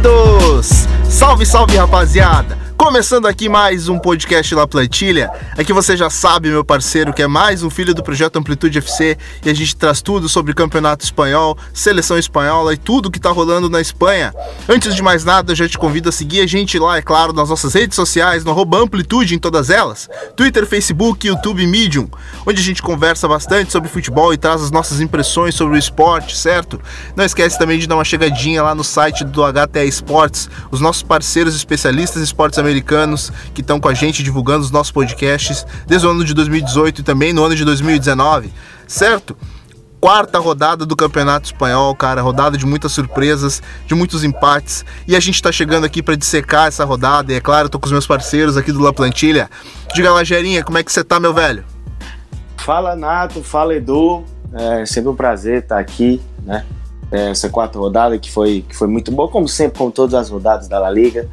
Bem-vindos! Salve, salve, rapaziada! Começando aqui mais um podcast La Plantilha. Aqui você já sabe, meu parceiro, que é mais um filho do projeto Amplitude FC e a gente traz tudo sobre campeonato espanhol, seleção espanhola e tudo que tá rolando na Espanha. Antes de mais nada, eu já te convido a seguir a gente lá, é claro, nas nossas redes sociais, no Amplitude em todas elas: Twitter, Facebook, YouTube Medium, onde a gente conversa bastante sobre futebol e traz as nossas impressões sobre o esporte, certo? Não esquece também de dar uma chegadinha lá no site do HTA Esportes, os nossos parceiros especialistas em esportes americanos americanos que estão com a gente divulgando os nossos podcasts desde o ano de 2018 e também no ano de 2019, certo? quarta rodada do Campeonato Espanhol, cara, rodada de muitas surpresas, de muitos empates, e a gente tá chegando aqui para dissecar essa rodada, e é claro, tô com os meus parceiros aqui do La Plantilha. Diga lá, Gerinha, como é que você tá, meu velho? Fala, Nato, fala, Edu, é sempre um prazer estar aqui, né, é, essa quarta rodada que foi, que foi muito boa, como sempre, como todas as rodadas da La Liga,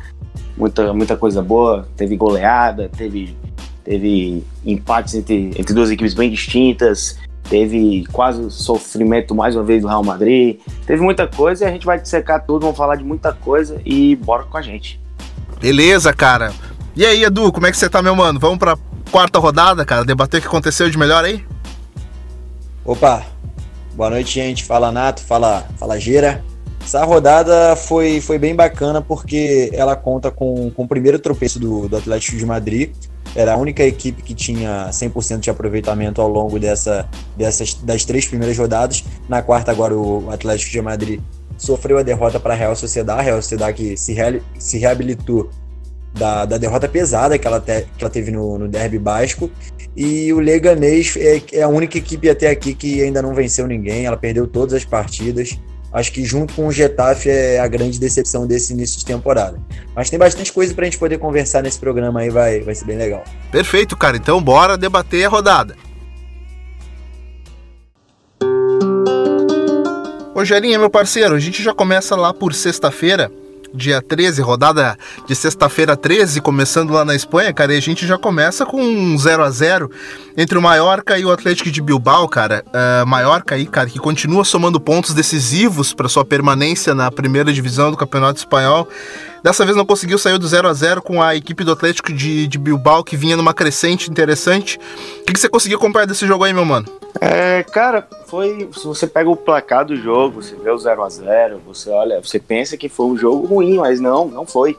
muita, muita coisa boa. Teve goleada, teve, teve empates entre, entre duas equipes bem distintas, teve quase sofrimento mais uma vez do Real Madrid. Teve muita coisa e a gente vai dissecar tudo, vamos falar de muita coisa e bora com a gente. Beleza, cara. E aí, Edu, como é que você tá, meu mano? Vamos pra quarta rodada, cara, debater o que aconteceu de melhor aí? Opa, boa noite, gente. Fala Nato, fala, fala Gira. Essa rodada foi, foi bem bacana porque ela conta com, com o primeiro tropeço do, do Atlético de Madrid. Era a única equipe que tinha 100% de aproveitamento ao longo dessa, dessas, das três primeiras rodadas. Na quarta, agora, o Atlético de Madrid sofreu a derrota para a Real Sociedade. A Real Sociedade que se, re, se reabilitou da, da derrota pesada que ela, te, que ela teve no, no Derby Basco. E o Leganês é, é a única equipe até aqui que ainda não venceu ninguém. Ela perdeu todas as partidas acho que junto com o Getafe é a grande decepção desse início de temporada. Mas tem bastante coisa para a gente poder conversar nesse programa aí, vai, vai ser bem legal. Perfeito, cara. Então bora debater a rodada. Rogerinho, meu parceiro, a gente já começa lá por sexta-feira dia 13, rodada de sexta-feira 13, começando lá na Espanha, cara, e a gente já começa com um 0 a 0 entre o Mallorca e o Atlético de Bilbao, cara. Uh, Mallorca aí, cara, que continua somando pontos decisivos para sua permanência na primeira divisão do Campeonato Espanhol. Dessa vez não conseguiu sair do 0 a 0 com a equipe do Atlético de, de Bilbao, que vinha numa crescente interessante. O que, que você conseguiu acompanhar desse jogo aí, meu mano? É, cara, foi. Se você pega o placar do jogo, você vê o 0 a 0 você olha, você pensa que foi um jogo ruim, mas não, não foi.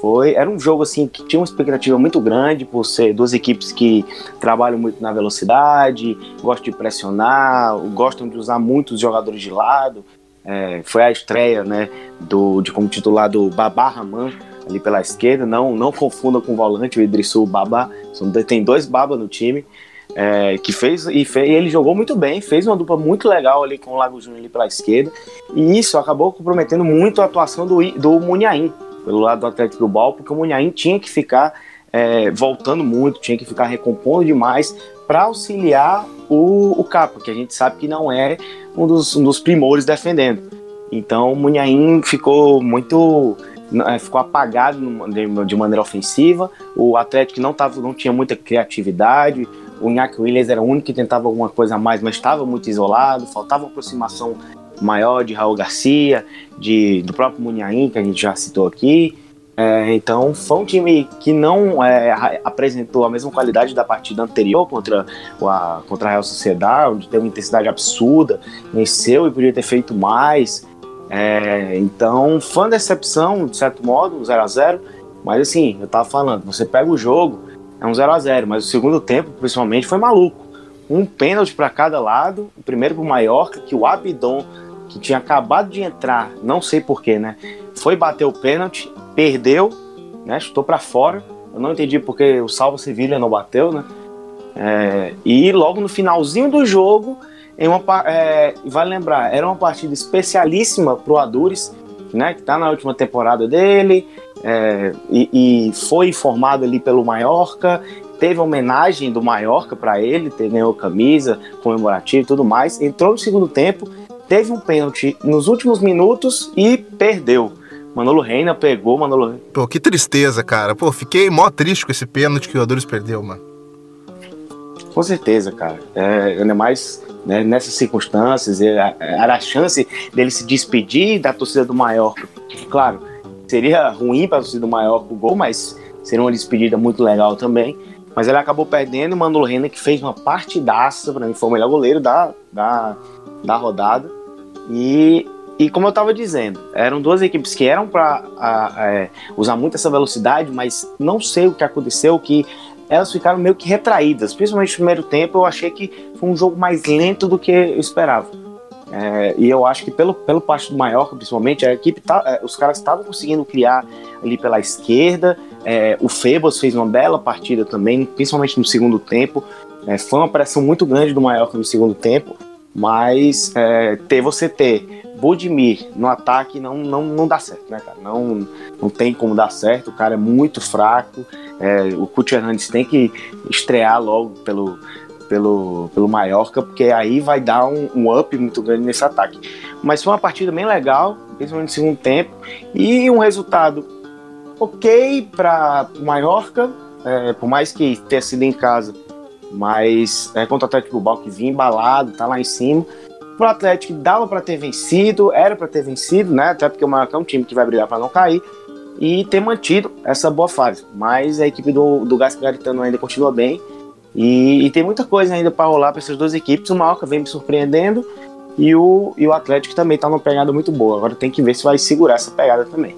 Foi, era um jogo assim que tinha uma expectativa muito grande por ser duas equipes que trabalham muito na velocidade, gostam de pressionar, gostam de usar muitos jogadores de lado. É, foi a estreia, né, do, de como titular do Babá Raman ali pela esquerda. Não, não confunda com o volante, o Idrissu Babá. Tem dois Baba no time. É, que fez e, fez e, ele jogou muito bem, fez uma dupla muito legal ali com o Lago Júnior ali pela esquerda, e isso acabou comprometendo muito a atuação do, do Munhaim pelo lado do Atlético Bilbao, porque o Munhaim tinha que ficar é, voltando muito, tinha que ficar recompondo demais para auxiliar o, o Capa, que a gente sabe que não é um dos, um dos primores defendendo. Então o Munhaim ficou muito é, ficou apagado de maneira ofensiva. O Atlético não, tava, não tinha muita criatividade. O Iñaki Williams era o único que tentava alguma coisa a mais, mas estava muito isolado. Faltava aproximação maior de Raul Garcia, de, do próprio Munhaim, que a gente já citou aqui. É, então foi um time que não é, apresentou a mesma qualidade da partida anterior contra a, contra a Real Sociedade, onde teve uma intensidade absurda, venceu e podia ter feito mais. É, então uma decepção, de certo modo, 0 a 0 Mas assim, eu tava falando, você pega o jogo, é um 0 a 0 mas o segundo tempo, principalmente, foi maluco. Um pênalti para cada lado, o primeiro pro Mallorca, que o Abidon, que tinha acabado de entrar, não sei porquê, né? Foi bater o pênalti, perdeu, né? Chutou para fora. Eu não entendi porque o Salvo Sevilha não bateu, né? É, e logo no finalzinho do jogo, em uma, é, vale lembrar, era uma partida especialíssima pro Adures, né, que está na última temporada dele, é, e, e, foi formado ali pelo Mallorca, teve homenagem do Mallorca para ele, ganhou camisa comemorativa e tudo mais, entrou no segundo tempo, teve um pênalti nos últimos minutos e perdeu. Manolo Reina pegou, Manolo Pô, que tristeza, cara. Pô, fiquei mó triste com esse pênalti que o Adores perdeu, mano. Com certeza, cara. É, ainda mais né, nessas circunstâncias, era a chance dele se despedir da torcida do Mallorca. Claro, seria ruim para a torcida do Mallorca o gol, mas seria uma despedida muito legal também. Mas ele acabou perdendo o Manolo Rena, que fez uma partidaça, para mim foi o melhor goleiro da, da, da rodada. E, e como eu estava dizendo, eram duas equipes que eram para é, usar muito essa velocidade, mas não sei o que aconteceu, que elas ficaram meio que retraídas. Principalmente no primeiro tempo, eu achei que foi um jogo mais lento do que eu esperava. É, e eu acho que pelo, pelo parte do Mallorca, principalmente, a equipe tá, é, os caras estavam conseguindo criar ali pela esquerda. É, o Febas fez uma bela partida também, principalmente no segundo tempo. É, foi uma pressão muito grande do Mallorca no segundo tempo, mas é, ter você ter Budimir no ataque não, não, não dá certo, né, cara? Não, não tem como dar certo, o cara é muito fraco. É, o Couto Hernandes tem que estrear logo pelo, pelo, pelo Mallorca, porque aí vai dar um, um, up muito grande nesse ataque. Mas foi uma partida bem legal, principalmente no segundo tempo, e um resultado ok para o Mallorca, é, por mais que tenha sido em casa, mas é, contra o Atlético Bilbao que vinha embalado, tá lá em cima. Pro Atlético dava para ter vencido, era para ter vencido, né? Até porque o Mallorca é um time que vai brigar para não cair e ter mantido essa boa fase. Mas a equipe do, do Garitano ainda continua bem. E, e tem muita coisa ainda para rolar para essas duas equipes. O Malca vem me surpreendendo e o, e o Atlético também está numa pegada muito boa. Agora tem que ver se vai segurar essa pegada também.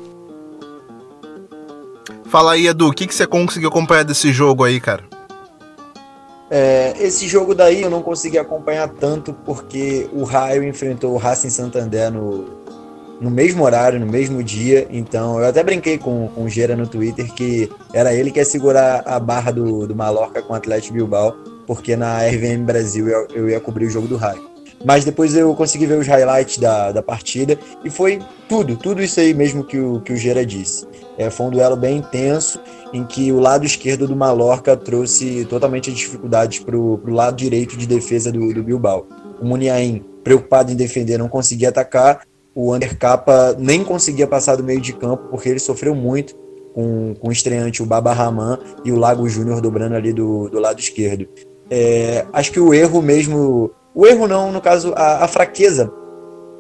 Fala aí, Edu, o que, que você conseguiu acompanhar desse jogo aí, cara? É, esse jogo daí eu não consegui acompanhar tanto porque o Raio enfrentou o Racing Santander no, no mesmo horário, no mesmo dia. Então, eu até brinquei com, com o Gera no Twitter que era ele que ia segurar a barra do, do Mallorca com o Atlético Bilbao, porque na RVM Brasil eu, eu ia cobrir o jogo do Raio. Mas depois eu consegui ver os highlights da, da partida e foi tudo, tudo isso aí mesmo que o, que o Gera disse. É, foi um duelo bem intenso, em que o lado esquerdo do Mallorca trouxe totalmente as dificuldades para o lado direito de defesa do, do Bilbao. O Muniain, preocupado em defender, não conseguia atacar, o Undercapa nem conseguia passar do meio de campo porque ele sofreu muito com, com o estreante, o Baba Raman e o Lago Júnior dobrando ali do, do lado esquerdo. É, acho que o erro mesmo, o erro não, no caso, a, a fraqueza,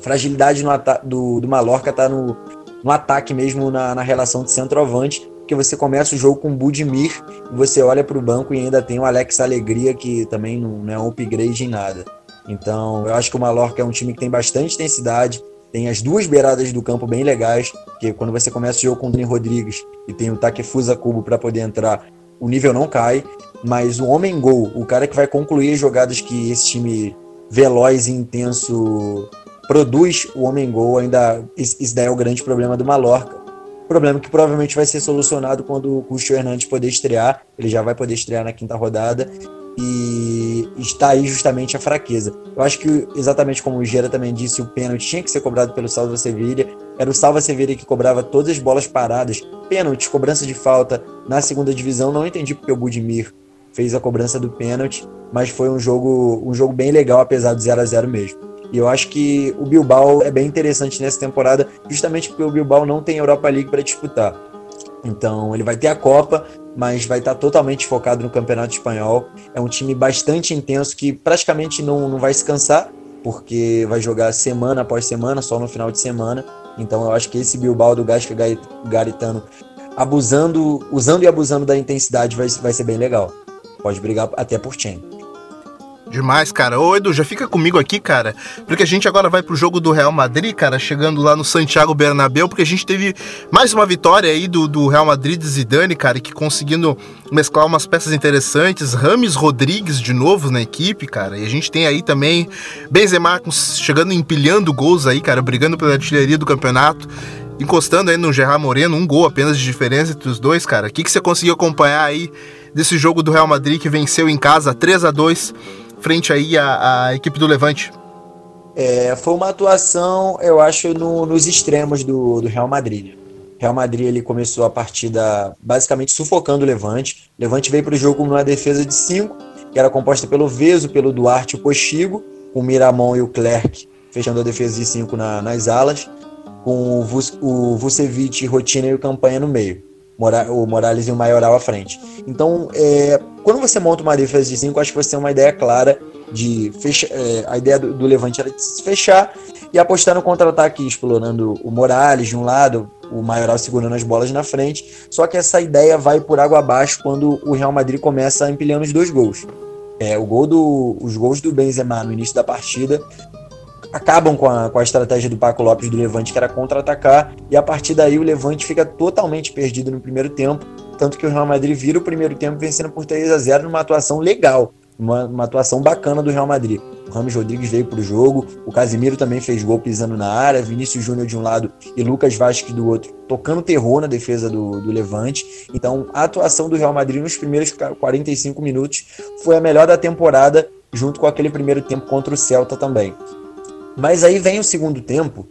fragilidade do, do Mallorca está no, no ataque mesmo, na, na relação de centroavante, porque você começa o jogo com o Budimir você olha para o banco e ainda tem o Alex Alegria, que também não, não é um upgrade em nada. Então, eu acho que o Mallorca é um time que tem bastante intensidade, tem as duas beiradas do campo bem legais, que quando você começa o jogo com o Dani Rodrigues e tem o Takefusa Cubo para poder entrar, o nível não cai, mas o homem gol, o cara que vai concluir as jogadas que esse time veloz e intenso produz, o homem gol ainda isso daí é o grande problema do Mallorca. Problema que provavelmente vai ser solucionado quando o Custo Hernandes poder estrear. Ele já vai poder estrear na quinta rodada e está aí justamente a fraqueza. Eu acho que, exatamente como o Gera também disse, o pênalti tinha que ser cobrado pelo Salva Sevilha. Era o Salva Sevilha que cobrava todas as bolas paradas, pênalti, cobrança de falta na segunda divisão. Não entendi porque o Budimir fez a cobrança do pênalti, mas foi um jogo, um jogo bem legal, apesar do 0 a 0 mesmo. E eu acho que o Bilbao é bem interessante nessa temporada, justamente porque o Bilbao não tem Europa League para disputar. Então, ele vai ter a Copa, mas vai estar totalmente focado no Campeonato Espanhol. É um time bastante intenso que praticamente não, não vai se cansar, porque vai jogar semana após semana, só no final de semana. Então eu acho que esse Bilbao do Gasca Garitano abusando, usando e abusando da intensidade vai, vai ser bem legal. Pode brigar até por Chen. Demais, cara. Ô, Edu, já fica comigo aqui, cara, porque a gente agora vai pro jogo do Real Madrid, cara, chegando lá no Santiago Bernabéu, porque a gente teve mais uma vitória aí do, do Real Madrid de Zidane, cara, que conseguindo mesclar umas peças interessantes. Rames Rodrigues de novo na equipe, cara, e a gente tem aí também Benzema chegando empilhando gols aí, cara, brigando pela artilharia do campeonato encostando aí no Gerard Moreno, um gol apenas de diferença entre os dois, cara. O que, que você conseguiu acompanhar aí desse jogo do Real Madrid que venceu em casa 3 a 2 frente aí à, à equipe do Levante? É, foi uma atuação, eu acho, no, nos extremos do, do Real Madrid. Real Madrid ele começou a partida basicamente sufocando o Levante. O Levante veio para o jogo numa defesa de 5, que era composta pelo Veso, pelo Duarte e o Postigo, com o Miramon e o Clerc fechando a defesa de 5 na, nas alas, com o, Vus, o Vucevic, Rotina e o Campanha no meio. O Morales e o Maioral à frente. Então, é, quando você monta uma defesa de 5, acho que você tem uma ideia clara de fechar. É, a ideia do, do, Levante era de se fechar e apostar no contra-ataque, explorando o Morales de um lado, o Maioral segurando as bolas na frente. Só que essa ideia vai por água abaixo quando o Real Madrid começa empilhando os dois gols. É, o gol do, os gols do Benzema no início da partida acabam com a, com a estratégia do Paco Lopes do Levante, que era contra-atacar, e a partir daí o Levante fica totalmente perdido no primeiro tempo, tanto que o Real Madrid vira o primeiro tempo vencendo por 3 a 0 numa atuação legal, uma, uma atuação bacana do Real Madrid. O Ramos Rodrigues veio para o jogo, o Casimiro também fez gol pisando na área, Vinícius Júnior de um lado e Lucas Vasquez do outro, tocando terror na defesa do, do Levante. Então, a atuação do Real Madrid nos primeiros 45 minutos foi a melhor da temporada, junto com aquele primeiro tempo contra o Celta também. Mas aí vem o segundo tempo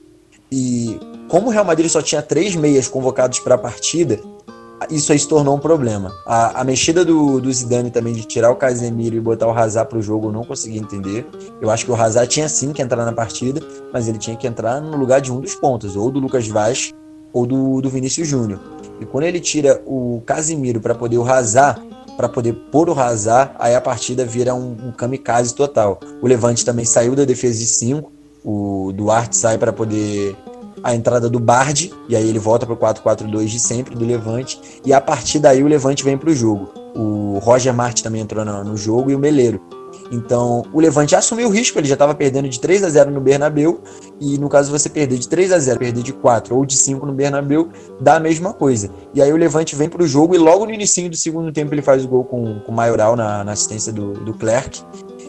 e como o Real Madrid só tinha três meias convocados para a partida, isso aí se tornou um problema. A, a mexida do, do Zidane também de tirar o Casemiro e botar o Hazard para o jogo eu não consegui entender. Eu acho que o Hazard tinha sim que entrar na partida, mas ele tinha que entrar no lugar de um dos pontos, ou do Lucas Vaz ou do, do Vinícius Júnior. E quando ele tira o Casemiro para poder o Hazard, para poder pôr o Hazard, aí a partida vira um, um kamikaze total. O Levante também saiu da defesa de 5, o Duarte sai para poder a entrada do Bard, e aí ele volta para o 4-4-2 de sempre, do Levante, e a partir daí o Levante vem para o jogo. O Roger Martin também entrou no, no, jogo e o Meleiro. Então, o Levante assumiu o risco, ele já estava perdendo de 3 a 0 no Bernabeu, e no caso você perder de 3 a 0, perder de 4 ou de 5 no Bernabeu, dá a mesma coisa. E aí o Levante vem para o jogo e logo no início do segundo tempo ele faz o gol com, com o Maioral na, na assistência do, do Clerc,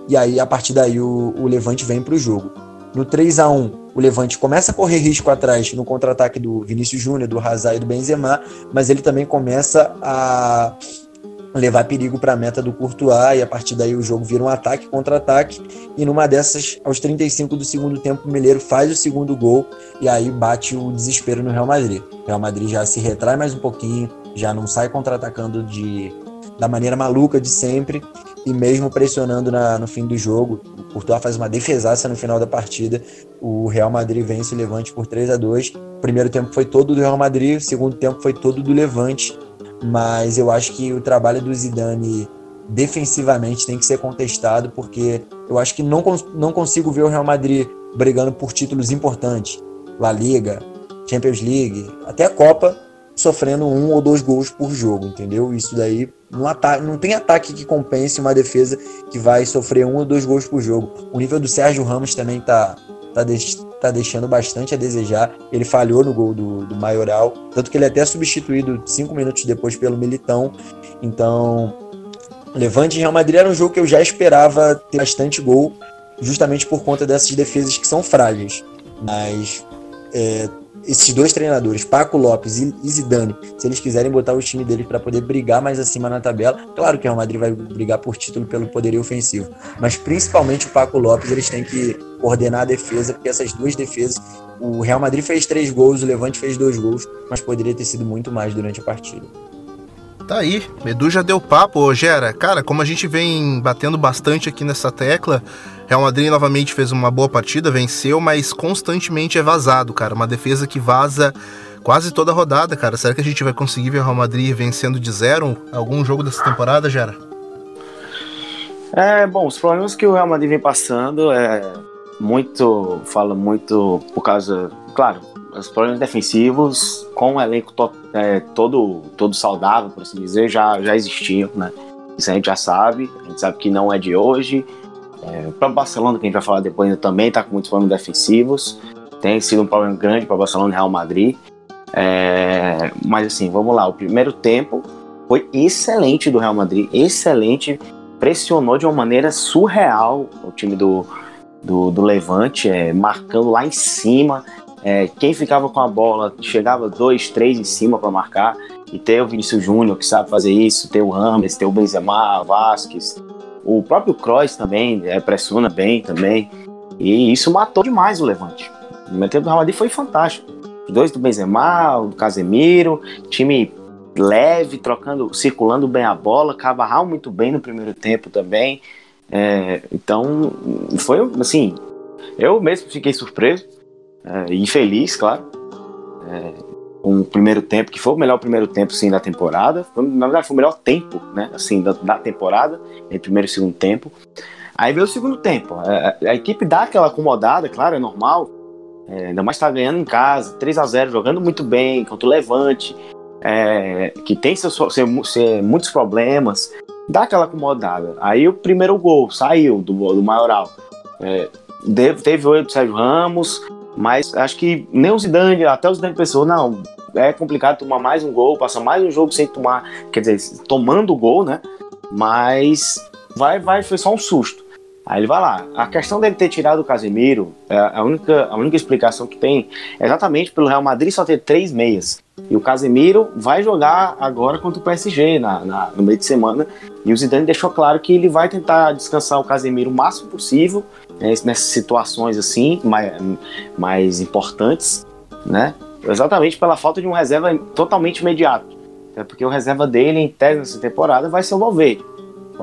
e aí a partir daí o, o Levante vem para o jogo. No 3 a 1 o Levante começa a correr risco atrás no contra-ataque do Vinícius Júnior, do Hazard e do Benzema, mas ele também começa a levar perigo para a meta do Courtois e a partir daí o jogo vira um ataque contra-ataque e numa dessas aos 35 do segundo tempo o Mineiro faz o segundo gol e aí bate o desespero no Real Madrid. O Real Madrid já se retrai mais um pouquinho, já não sai contra-atacando de da maneira maluca de sempre e mesmo pressionando na, no fim do jogo, o Courtois faz uma defesaça no final da partida, o Real Madrid vence o Levante por 3 a 2 o primeiro tempo foi todo do Real Madrid, o segundo tempo foi todo do Levante, mas eu acho que o trabalho do Zidane defensivamente tem que ser contestado, porque eu acho que não, não consigo ver o Real Madrid brigando por títulos importantes, La Liga, Champions League, até a Copa, sofrendo um ou dois gols por jogo, entendeu? Isso daí não, ataque, não tem ataque que compense uma defesa que vai sofrer um ou dois gols por jogo. O nível do Sérgio Ramos também tá, tá, tá deixando bastante a desejar. Ele falhou no gol do, do Maioral, tanto que ele é até substituído cinco minutos depois pelo Militão. Então, Levante e Real Madrid era um jogo que eu já esperava ter bastante gol, justamente por conta dessas defesas que são frágeis. Mas é, esses dois treinadores, Paco Lopes e Zidane, se eles quiserem botar o time deles para poder brigar mais acima na tabela, claro que o Real Madrid vai brigar por título pelo poderio ofensivo, mas principalmente o Paco Lopes, eles têm que ordenar a defesa, porque essas duas defesas, o Real Madrid fez três gols, o Levante fez dois gols, mas poderia ter sido muito mais durante a partida. Tá aí, Edu já deu papo, Gera. Cara, como a gente vem batendo bastante aqui nessa tecla, Real Madrid novamente fez uma boa partida, venceu, mas constantemente é vazado, cara. Uma defesa que vaza quase toda a rodada, cara. Será que a gente vai conseguir ver o Real Madrid vencendo de zero algum jogo dessa temporada, Gera? É, bom, os problemas que o Real Madrid vem passando é muito, fala muito por causa, claro, os problemas defensivos com o elenco to, é, todo, todo saudável, por assim dizer, já, já existiam, né? Isso a gente já sabe, a gente sabe que não é de hoje. É, para o Barcelona, que a gente vai falar depois, ainda também está com muitos problemas defensivos. Tem sido um problema grande para o Barcelona e Real Madrid. É, mas assim, vamos lá. O primeiro tempo foi excelente do Real Madrid, excelente. Pressionou de uma maneira surreal o time do, do, do Levante, é, marcando lá em cima. É, quem ficava com a bola chegava dois, três em cima para marcar. E ter o Vinícius Júnior que sabe fazer isso, ter o Rames, ter o Benzema, Vasquez, o próprio Kroos também é, pressiona bem também. E isso matou demais o Levante. O primeiro tempo do Real Madrid foi fantástico. Dois do Benzema, o Casemiro, time leve, trocando, circulando bem a bola. Cavarral muito bem no primeiro tempo também. É, então, foi assim. Eu mesmo fiquei surpreso é, e feliz, claro. É, um primeiro tempo, que foi o melhor primeiro tempo, sim, da temporada. Foi, na verdade, foi o melhor tempo, né, assim, da, da temporada, entre primeiro e segundo tempo. Aí veio o segundo tempo. A, é, a, a equipe dá aquela acomodada, claro, é normal. É, ainda mais tá ganhando em casa, 3 a 0 jogando muito bem contra o Levante, é, que tem seus, seus, seus, muitos problemas. Dá aquela acomodada. Aí o primeiro gol saiu do, do Maioral. É, teve o Sérgio Ramos, mas acho que nem o Zidane, até o Zidane pensou, não, é complicado tomar mais um gol, passar mais um jogo sem tomar, quer dizer, tomando o gol, né? Mas vai, vai, foi só um susto. Aí ele vai lá. A questão dele ter tirado o Casemiro, é a única, a única explicação que tem é exatamente pelo Real Madrid só ter três meias. E o Casemiro vai jogar agora contra o PSG na, na, no meio de semana. E o Zidane deixou claro que ele vai tentar descansar o Casemiro o máximo possível né, nessas situações assim mais, mais importantes, né? Exatamente pela falta de um reserva totalmente imediato. É porque o reserva dele em tese nessa temporada vai ser o Valverde.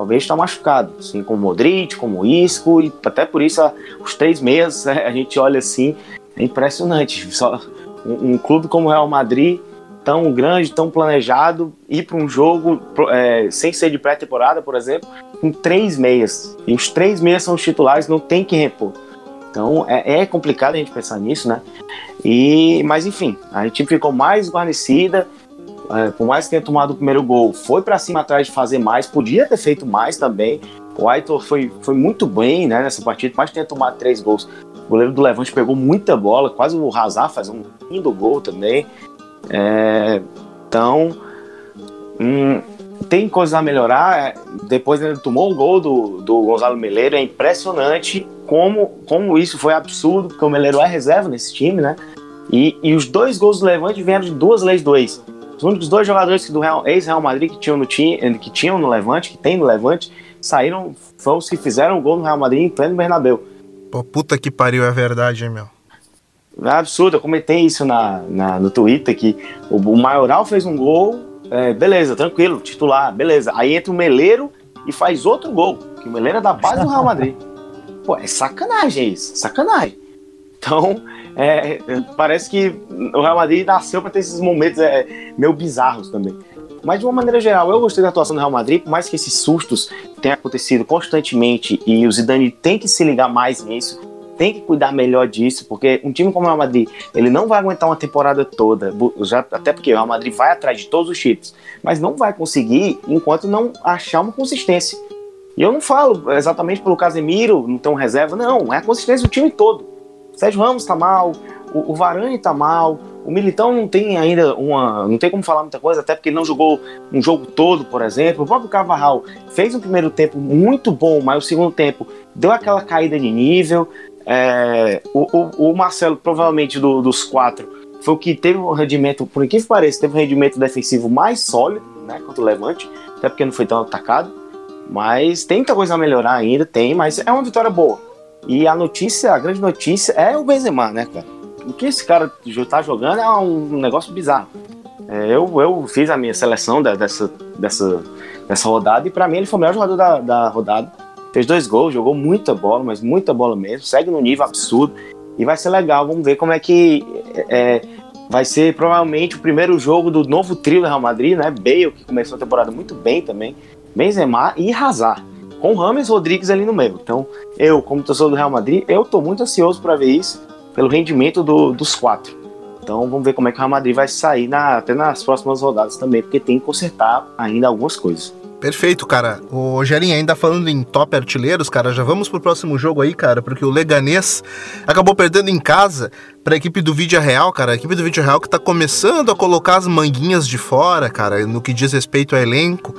Valverde está machucado, assim como Modric, como Isco, e até por isso os três meias a gente olha assim, é impressionante. Só um, um clube como o Real Madrid tão grande, tão planejado, ir para um jogo é, sem ser de pré-temporada, por exemplo, com três meias. E os três meias são os titulares, não tem que repor. Então é, é, complicado a gente pensar nisso, né? E, mas enfim, a gente ficou mais guarnecida. É, por mais que tenha tomado o primeiro gol, foi para cima atrás de fazer mais, podia ter feito mais também. O Aitor foi, foi muito bem né, nessa partida, mas tenha tomado três gols. O goleiro do Levante pegou muita bola, quase o Hazard faz um lindo gol também. É, então, hum, tem coisas a melhorar. É, depois ele tomou um gol do, do Gonzalo Meleiro. É impressionante como, como isso foi absurdo, porque o Meleiro é reserva nesse time, né? E, e os dois gols do Levante vieram de duas leis do ex. Os únicos dois jogadores do ex-Real Madrid que tinham, no time, que tinham no Levante, que tem no Levante, saíram, foram os que fizeram o gol no Real Madrid em pleno Bernabéu. Pô, puta que pariu, é verdade, hein, meu? É absurdo, eu comentei isso na, na no Twitter, que o, o Maioral fez um gol, é, beleza, tranquilo, titular, beleza. Aí entra o Meleiro e faz outro gol, que o Meleiro é da base do Real Madrid. Pô, é sacanagem isso, sacanagem. Então, é, parece que o Real Madrid nasceu para ter esses momentos é, meio bizarros também. Mas de uma maneira geral, eu gostei da atuação do Real Madrid, por mais que esses sustos tenham acontecido constantemente e o Zidane tem que se ligar mais nisso tem que cuidar melhor disso, porque um time como o Real Madrid, ele não vai aguentar uma temporada toda, já, até porque o Real Madrid vai atrás de todos os títulos, mas não vai conseguir enquanto não achar uma consistência. E eu não falo exatamente pelo Casemiro, não tem um reserva, não, é a consistência do time todo. Sérgio Ramos tá mal, o, o Varane tá mal, o Militão não tem ainda uma. não tem como falar muita coisa, até porque ele não jogou um jogo todo, por exemplo. O próprio Carvajal fez um primeiro tempo muito bom, mas o segundo tempo deu aquela caída de nível. É, o, o, o, Marcelo, provavelmente do, dos quatro, foi o que teve um rendimento, por que pareça, teve um rendimento defensivo mais sólido, né, contra o Levante, até porque não foi tão atacado. Mas tem muita coisa a melhorar ainda, tem, mas é uma vitória boa. E a notícia, a grande notícia é o Benzema, né, cara? O que esse cara tá jogando é um negócio bizarro. É, eu, eu fiz a minha seleção dessa, dessa, dessa rodada e para mim ele foi o melhor jogador da, da rodada Fez dois gols, jogou muita bola, mas muita bola mesmo. Segue no nível absurdo. E vai ser legal. Vamos ver como é que é, vai ser provavelmente o primeiro jogo do novo trio do Real Madrid, né? Bale, que começou a temporada muito bem também. Benzema e Hazard. Com Rames Rodrigues ali no meio. Então, eu, como torcedor do Real Madrid, eu tô muito ansioso para ver isso, pelo rendimento do, dos quatro. Então, vamos ver como é que o Real Madrid vai sair na, até nas próximas rodadas também, porque tem que consertar ainda algumas coisas. Perfeito, cara. O Gerinha, ainda falando em top artilheiros, cara, já vamos pro próximo jogo aí, cara, porque o Leganês acabou perdendo em casa para a equipe do Vídeo Real, cara. A equipe do Vídeo Real que tá começando a colocar as manguinhas de fora, cara, no que diz respeito ao elenco.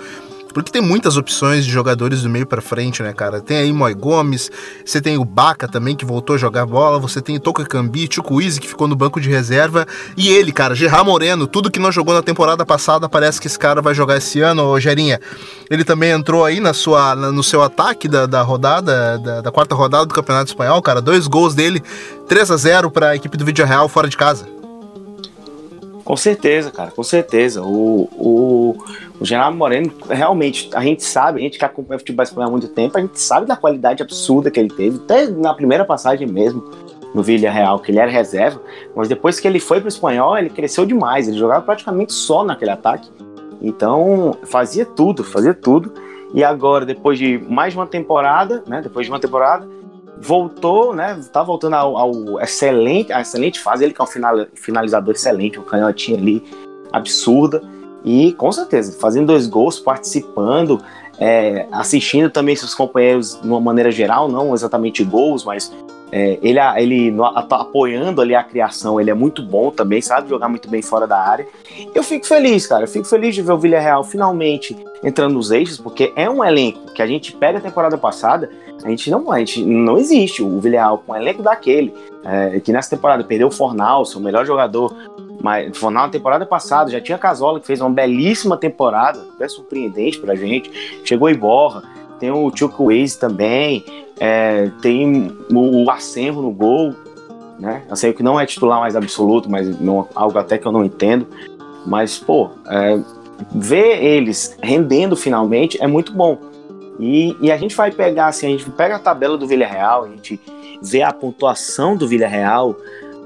Porque tem muitas opções de jogadores do meio para frente, né, cara? Tem aí Moy Gomes, você tem o Baca também, que voltou a jogar bola, você tem o Toca Cambi, Easy, que ficou no banco de reserva, e ele, cara, Gerard Moreno, tudo que não jogou na temporada passada, parece que esse cara vai jogar esse ano, ô Gerinha. Ele também entrou aí na sua, no seu ataque da, da rodada, da, da quarta rodada do Campeonato Espanhol, cara, dois gols dele, 3 a 0 para a equipe do Vídeo Real fora de casa. Com certeza, cara, com certeza. O, o, o Moreno, realmente, a gente sabe, a gente que acompanha o futebol espanhol há muito tempo, a gente sabe da qualidade absurda que ele teve, até na primeira passagem mesmo. no Villarreal, que ele era reserva, mas depois que ele foi para o espanhol, ele cresceu demais, ele jogava praticamente só naquele ataque. Então, fazia tudo, fazia tudo. E agora, depois de mais uma temporada, né, depois de uma temporada, voltou, né, tá voltando ao, ao excelente, a excelente fase, ele que é um finalizador excelente, um canhotinho ali absurda. E com certeza, fazendo dois gols, participando, é, assistindo também seus companheiros de uma maneira geral, não exatamente gols, mas é, ele, ele tá apoiando ali a criação, ele é muito bom também, sabe jogar muito bem fora da área. Eu fico feliz, cara, eu fico feliz de ver o Villarreal finalmente entrando nos eixos, porque é um elenco que a gente pega a temporada passada, a gente não, a gente não existe o Villarreal com um elenco daquele, é, que nessa temporada perdeu o Fornal, seu melhor jogador, mas foi na temporada passada, já tinha Casola que fez uma belíssima temporada, até surpreendente pra gente. Chegou Iborra, tem o Chuck Waze também, é, tem o, Acervo no gol, né? Sei que não é titular mais absoluto, mas não, algo até que eu não entendo. Mas, pô, é, ver eles rendendo finalmente é muito bom. E, e, a gente vai pegar, assim, a gente pega a tabela do Villarreal, a gente vê a pontuação do Villarreal,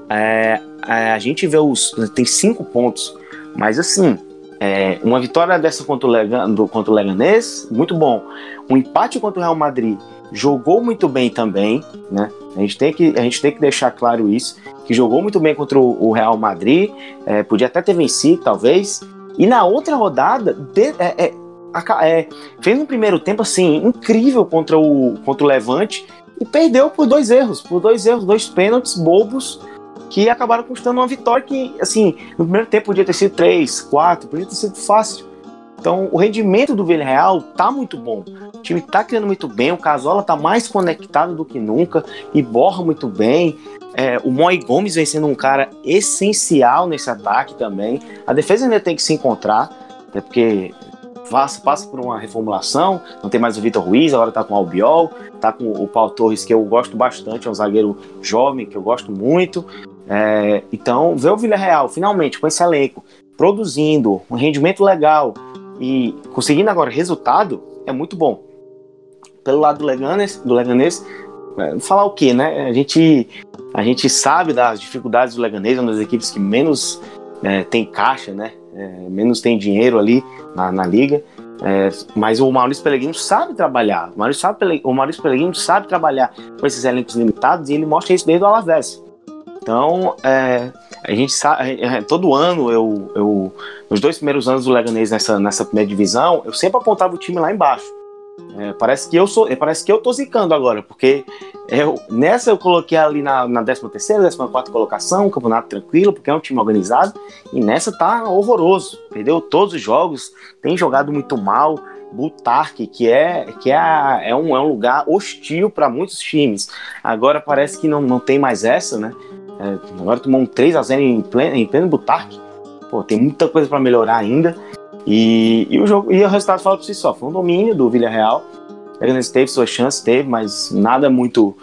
é, é, a gente vê os. Tem cinco pontos, mas assim, é, uma vitória dessa contra o, Legan, do, contra o Leganês, muito bom. Um empate contra o Real Madrid, jogou muito bem também, né? A gente tem que, a gente tem que deixar claro isso, que jogou muito bem contra o, Real Madrid, é, podia até ter vencido, talvez. E na outra rodada, de, é, é, é, fez um primeiro tempo assim incrível contra o, contra o Levante e perdeu por dois erros, por dois erros, dois pênaltis bobos que acabaram custando uma vitória que, assim, no primeiro tempo podia ter sido 3, 4, podia ter sido fácil. Então, o rendimento do Villarreal tá muito bom. O time tá criando muito bem, o Casola tá mais conectado do que nunca e borra muito bem. É, o Moi Gomes vem sendo um cara essencial nesse ataque também. A defesa ainda tem que se encontrar, até porque passa, passa por uma reformulação, não tem mais o Vitor Ruiz, agora tá com o Albiol, tá com o Paulo Torres, que eu gosto bastante, é um zagueiro jovem que eu gosto muito. É, então, ver o Villarreal finalmente com esse elenco produzindo um rendimento legal e conseguindo agora resultado é muito bom. Pelo lado do Leganês, do Leganês é, falar o que, né? A gente, a gente sabe das dificuldades do Leganês, uma das equipes que menos é, tem caixa, né? É, menos tem dinheiro ali na, na liga. É, mas o Maurício Pellegrino sabe trabalhar. O Maurício, sabe, o Maurício Pellegrino sabe trabalhar com esses elencos limitados e ele mostra isso desde o Alavés. Então, é, a gente sabe, é, todo ano, eu, eu, nos dois primeiros anos do Leganês nessa, nessa primeira divisão, eu sempre apontava o time lá embaixo. É, parece que eu sou, é, parece que eu tô zicando agora, porque eu, nessa eu coloquei ali na, na 13 terceira, 14 quarta colocação, um campeonato tranquilo, porque é um time organizado, e nessa tá horroroso, perdeu todos os jogos, tem jogado muito mal, Butarque, que é que é, é, um, é um lugar hostil para muitos times. Agora parece que não, não tem mais essa, né? É, agora tomou um 3 a 0 em pleno, em pleno Butarque. Pô, tem muita coisa para melhorar ainda. E, e, o jogo e o resultado fala por si só. Foi um domínio do Villarreal. O teve sua chance, teve, mas nada muito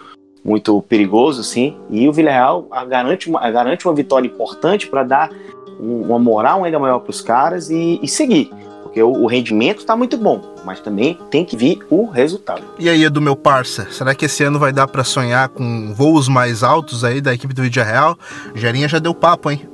muito perigoso assim. E o Villarreal garante uma, garante uma vitória importante para dar uma moral ainda maior para os caras e, e seguir porque o, o rendimento está muito bom, mas também tem que vir o resultado. E aí, do meu parça, será que esse ano vai dar para sonhar com voos mais altos aí da equipe do Vídeo Real? Gerinha já deu papo, hein?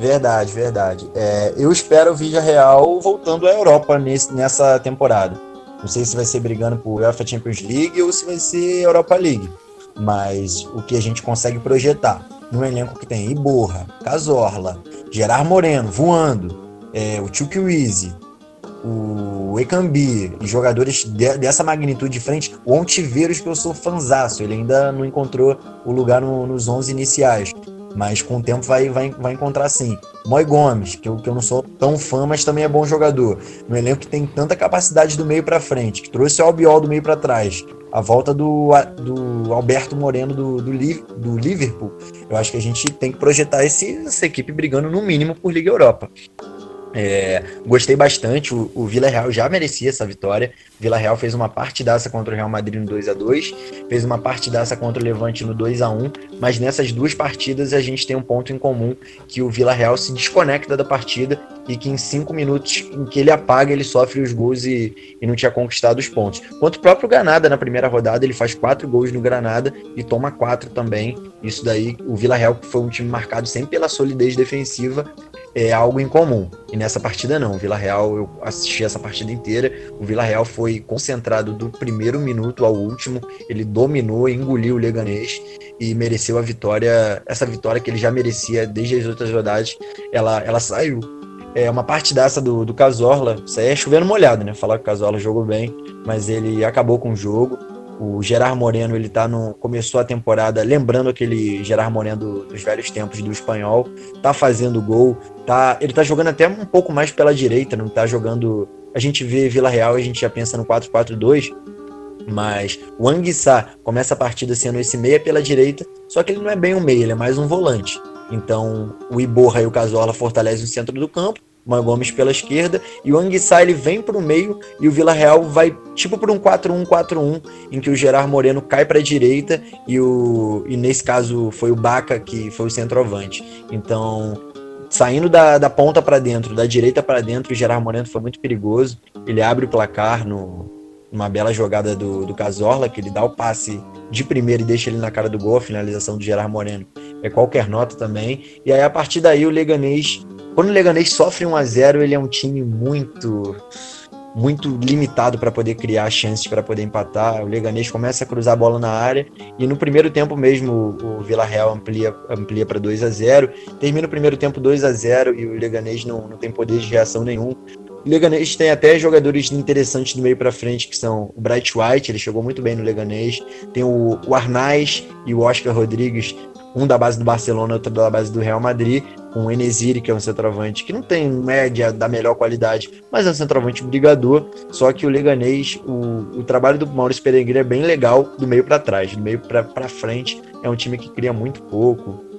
Verdade, verdade. É, eu espero o Vídeo Real voltando à Europa nesse, nessa temporada. Não sei se vai ser brigando por UEFA Champions League ou se vai ser Europa League. Mas o que a gente consegue projetar no elenco que tem Iborra, Casorla, Gerard Moreno voando, é, o Chuck Weezy, o Ekambi e jogadores de, dessa magnitude de frente, o Ontiveros, que eu sou fanzaço, ele ainda não encontrou o lugar no, nos 11 iniciais, mas com o tempo vai, vai, vai encontrar sim. Moi Gomes, que eu, que eu não sou tão fã, mas também é bom jogador. No elenco que tem tanta capacidade do meio para frente, que trouxe o Albiol do meio para trás, a volta do, do Alberto Moreno do, do, do, Liverpool, eu acho que a gente tem que projetar esse, essa equipe brigando no mínimo por Liga Europa. É, gostei bastante, o, o Vila Real já merecia essa vitória. Vila Real fez uma partidaça contra o Real Madrid no 2 a 2 fez uma partidaça contra o Levante no 2 a 1 mas nessas duas partidas a gente tem um ponto em comum, que o Vila Real se desconecta da partida e que em cinco minutos em que ele apaga, ele sofre os gols e, e não tinha conquistado os pontos. Quanto o próprio Granada na primeira rodada, ele faz quatro gols no Granada e toma quatro também. Isso daí, o Vila Real, foi um time marcado sempre pela solidez defensiva, é algo incomum. E nessa partida não. O Vila Real, eu assisti essa partida inteira. O Vila Real foi concentrado do primeiro minuto ao último. Ele dominou, engoliu o Leganês e mereceu a vitória. Essa vitória que ele já merecia desde as outras rodadas, ela, ela saiu. É uma partidaça do, do Casorla. Isso aí é chovendo molhado, né? Falar que o Casorla jogou bem, mas ele acabou com o jogo. O Gerard Moreno, ele tá no. Começou a temporada lembrando aquele Gerard Moreno do, dos velhos tempos do espanhol. Tá fazendo gol. Tá, ele tá jogando até um pouco mais pela direita, não tá jogando. A gente vê Vila Real a gente já pensa no 4-4-2. Mas o Anguissá começa a partida sendo esse meia pela direita, só que ele não é bem um meia, ele é mais um volante. Então o Iborra e o Casola fortalecem o centro do campo Man Gomes pela esquerda e o Anguissá ele vem para o meio e o Vila Real vai tipo para um 4-1-4-1 em que o Gerard Moreno cai para a direita e o e nesse caso foi o Baca que foi o centroavante. Então saindo da, da ponta para dentro, da direita para dentro, o Gerard Moreno foi muito perigoso. Ele abre o placar no numa bela jogada do, do Casorla, que ele dá o passe de primeiro e deixa ele na cara do gol, a finalização do Gerard Moreno é qualquer nota também. E aí, a partir daí, o Leganês quando o Leganês sofre 1 a 0 ele é um time muito muito limitado para poder criar chances para poder empatar. O Leganês começa a cruzar a bola na área e no primeiro tempo mesmo o Vila Real amplia, amplia para 2 a 0 Termina o primeiro tempo 2 a 0 e o Leganês não, não tem poder de reação nenhum. O Leganês tem até jogadores interessantes do meio para frente, que são o Bright White, ele chegou muito bem no Leganês. Tem o, o Arnaz e o Oscar Rodrigues, um da base do Barcelona, outro da base do Real Madrid, com o Enesiri, que é um centroavante que não tem média da melhor qualidade, mas é um centroavante brigador. Só que o Leganês, o, o trabalho do Maurício Peregrino é bem legal do meio para trás, do meio para frente. É um time que cria muito pouco,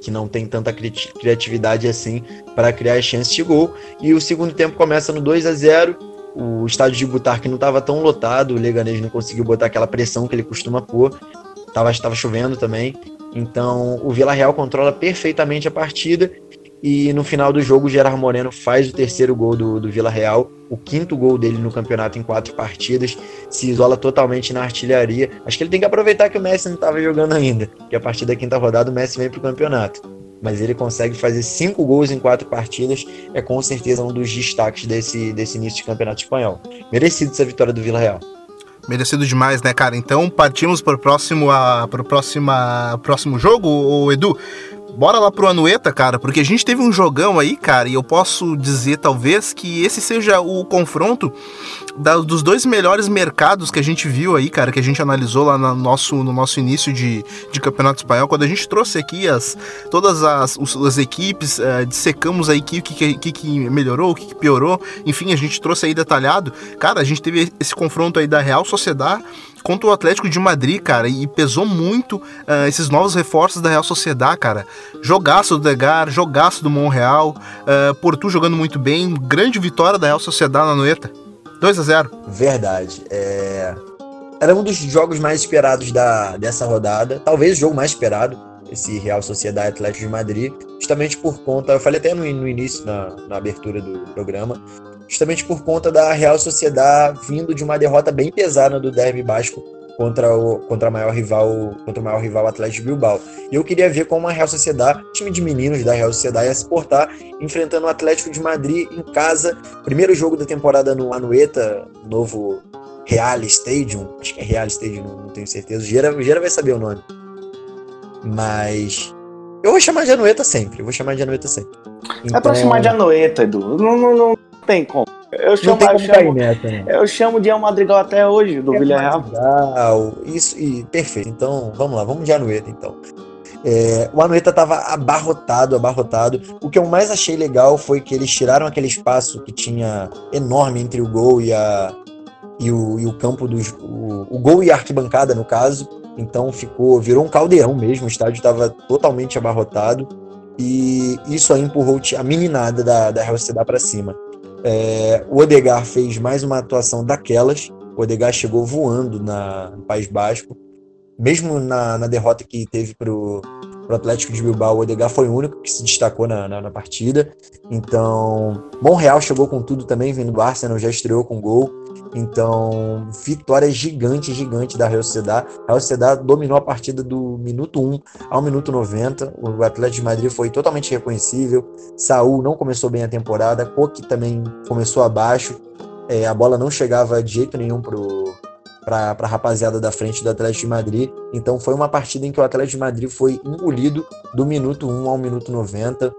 que não tem tanta criatividade assim para criar chances de gol. E o segundo tempo começa no 2 a 0 o estádio de Butarque não estava tão lotado, o Leganês não conseguiu botar aquela pressão que ele costuma pôr, estava chovendo também, então, o Vila Real controla perfeitamente a partida e no final do jogo Gerard Moreno faz o terceiro gol do, do Vila Real, o quinto gol dele no campeonato em quatro partidas, se isola totalmente na artilharia. Acho que ele tem que aproveitar que o Messi não estava jogando ainda, que a partir da quinta rodada o Messi vem para o campeonato. Mas ele consegue fazer cinco gols em quatro partidas, é com certeza um dos destaques desse, desse início de campeonato espanhol. Merecido essa vitória do Vila Real. Merecido demais, né, cara? Então partimos para o próximo, para o próximo jogo, o Edu. Bora lá pro Anueta, cara, porque a gente teve um jogão aí, cara, e eu posso dizer talvez que esse seja o confronto da, dos dois melhores mercados que a gente viu aí, cara, que a gente analisou lá no nosso, no nosso início de, de campeonato espanhol, quando a gente trouxe aqui as, todas as, as equipes, uh, dissecamos aí o que, que, que, melhorou, o que, que piorou, enfim, a gente trouxe aí detalhado. Cara, a gente teve esse confronto aí da Real Sociedade contra o Atlético de Madrid, cara, e pesou muito uh, esses novos reforços da Real Sociedade, cara. Jogaço do Degar, jogaço do Monreal, uh, jogando muito bem, grande vitória da Real Sociedade na noeta. 2 a 0 Verdade. É... Era um dos jogos mais esperados da, dessa rodada, talvez o jogo mais esperado, esse Real Sociedade Atlético de Madrid, justamente por conta, eu falei até no, no início, na, na abertura do programa, justamente por conta da Real Sociedade vindo de uma derrota bem pesada do Derby Basco contra o contra a maior rival contra o maior rival Atlético Bilbao. E eu queria ver como a Real Sociedade, time de meninos da Real Sociedade ia se portar enfrentando o Atlético de Madrid em casa, primeiro jogo da temporada no Anueta, novo Real Stadium, acho que é Real Stadium, não, tenho certeza. O Gera, o Gera vai saber o nome. Mas eu vou chamar de Anueta sempre, eu vou chamar de Anueta sempre. Então... É pra chamar de Anueta, Edu. Não, não, não, tem como. Eu chamo, eu chamo, nessa, né? eu chamo de El Madrigal até hoje, do é Villarreal. Isso, e perfeito. Então, vamos lá, vamos de Anueta, então. É, o Anueta estava abarrotado, abarrotado. O que eu mais achei legal foi que eles tiraram aquele espaço que tinha enorme entre o gol e, a, e, o, e o campo dos. O, o gol e a arquibancada, no caso. Então ficou, virou um caldeirão mesmo. O estádio estava totalmente abarrotado. E isso aí empurrou a meninada da, da Real Sociedade para cima. É, o Odegar fez mais uma atuação daquelas. O Odegar chegou voando na, no País Basco. Mesmo na, na derrota que teve para o o Atlético de Bilbao, o Odegar foi o único que se destacou na, na, na partida. Então, Monreal chegou com tudo também, vindo do Arsenal, já estreou com gol. Então, vitória gigante, gigante da Real Sociedad. A Real Sociedad dominou a partida do minuto 1 ao minuto 90. O Atlético de Madrid foi totalmente reconhecível. Saul não começou bem a temporada. Coque também começou abaixo. É, a bola não chegava de jeito nenhum para a rapaziada da frente do Atlético de Madrid. Então foi uma partida em que o Atlético de Madrid foi engolido do minuto 1 ao minuto 90.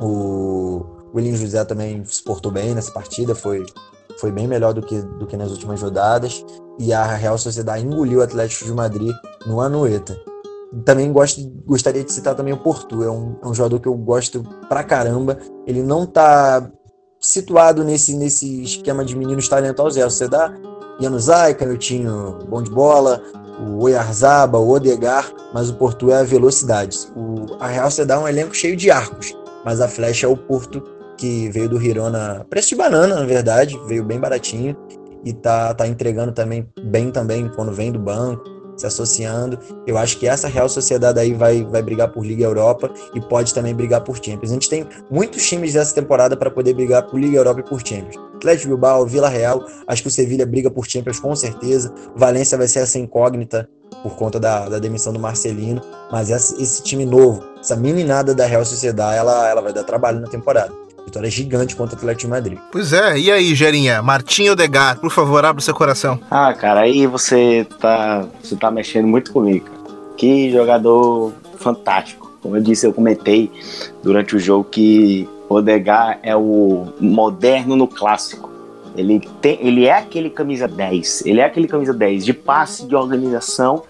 O William José também se portou bem nessa partida, foi, foi bem melhor do que, do que nas últimas rodadas. E a Real Sociedade engoliu o Atlético de Madrid no Anoeta. Também gosto, gostaria de citar também o Porto, é um, é um jogador que eu gosto pra caramba. Ele não tá situado nesse, nesse esquema de meninos talentosos, é, você dá Januzaj, Canhotinho bom de bola, o Oyarzaba, o Odegar, mas o Porto é a velocidade. O, a Real dá um elenco cheio de arcos, mas a flecha é o Porto que veio do Hirona, preço de banana, na verdade, veio bem baratinho e tá, tá entregando também bem também quando vem do banco se associando. Eu acho que essa Real Sociedade aí vai, vai brigar por Liga Europa e pode também brigar por Champions. A gente tem muitos times dessa temporada para poder brigar por Liga Europa e por Champions. Atlético Bilbao, Vila Real, acho que o Sevilha briga por Champions com certeza. Valência vai ser essa incógnita por conta da, da demissão do Marcelino, mas esse, esse time novo, essa meninada da Real Sociedade, ela, ela vai dar trabalho na temporada. Vitória gigante contra o Atlético de Madrid. Pois é, e aí, Gerinha? Martinho Odegar, por favor, abra seu coração. Ah, cara, aí você tá, você tá mexendo muito comigo. Que jogador fantástico. Como eu disse, eu comentei durante o jogo que Odegar é o moderno no clássico. Ele, tem, ele é aquele camisa 10, ele é aquele camisa 10 de passe, de organização,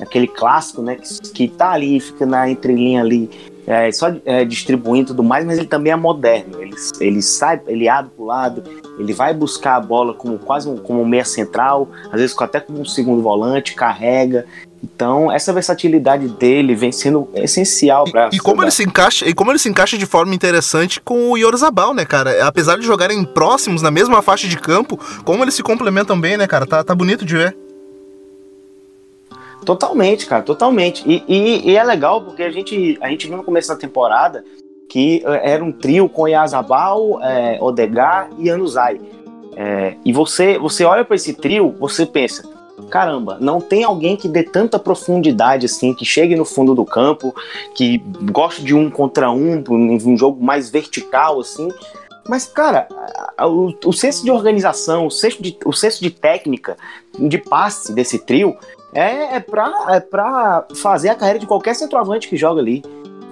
aquele clássico, né, que, que tá ali, fica na entrelinha ali, é, só é, distribuindo tudo mais, mas ele também é moderno. Ele, ele sai, ele abre para o lado, ele vai buscar a bola como quase um, como um meia central, às vezes até como um segundo volante, carrega. Então, essa versatilidade dele vem sendo essencial para e, e como ele se encaixa E como ele se encaixa de forma interessante com o Yorzabal, né, cara? Apesar de jogarem próximos na mesma faixa de campo, como eles se complementam bem, né, cara? Tá, tá bonito de ver. Totalmente, cara, totalmente. E, e, e, é legal porque a gente, a gente viu no começo da temporada que eh, era um trio com Yazabal, é, Odegar e Anuzai. É, e você, você olha para esse trio, você pensa, caramba, não tem alguém que dê tanta profundidade assim, que chegue no fundo do campo, que goste de um contra um, um jogo mais vertical assim. Mas, cara, o, o senso de organização, o senso de, o senso de técnica, de passe desse trio é, é, pra, é pra fazer a carreira de qualquer centroavante que joga ali.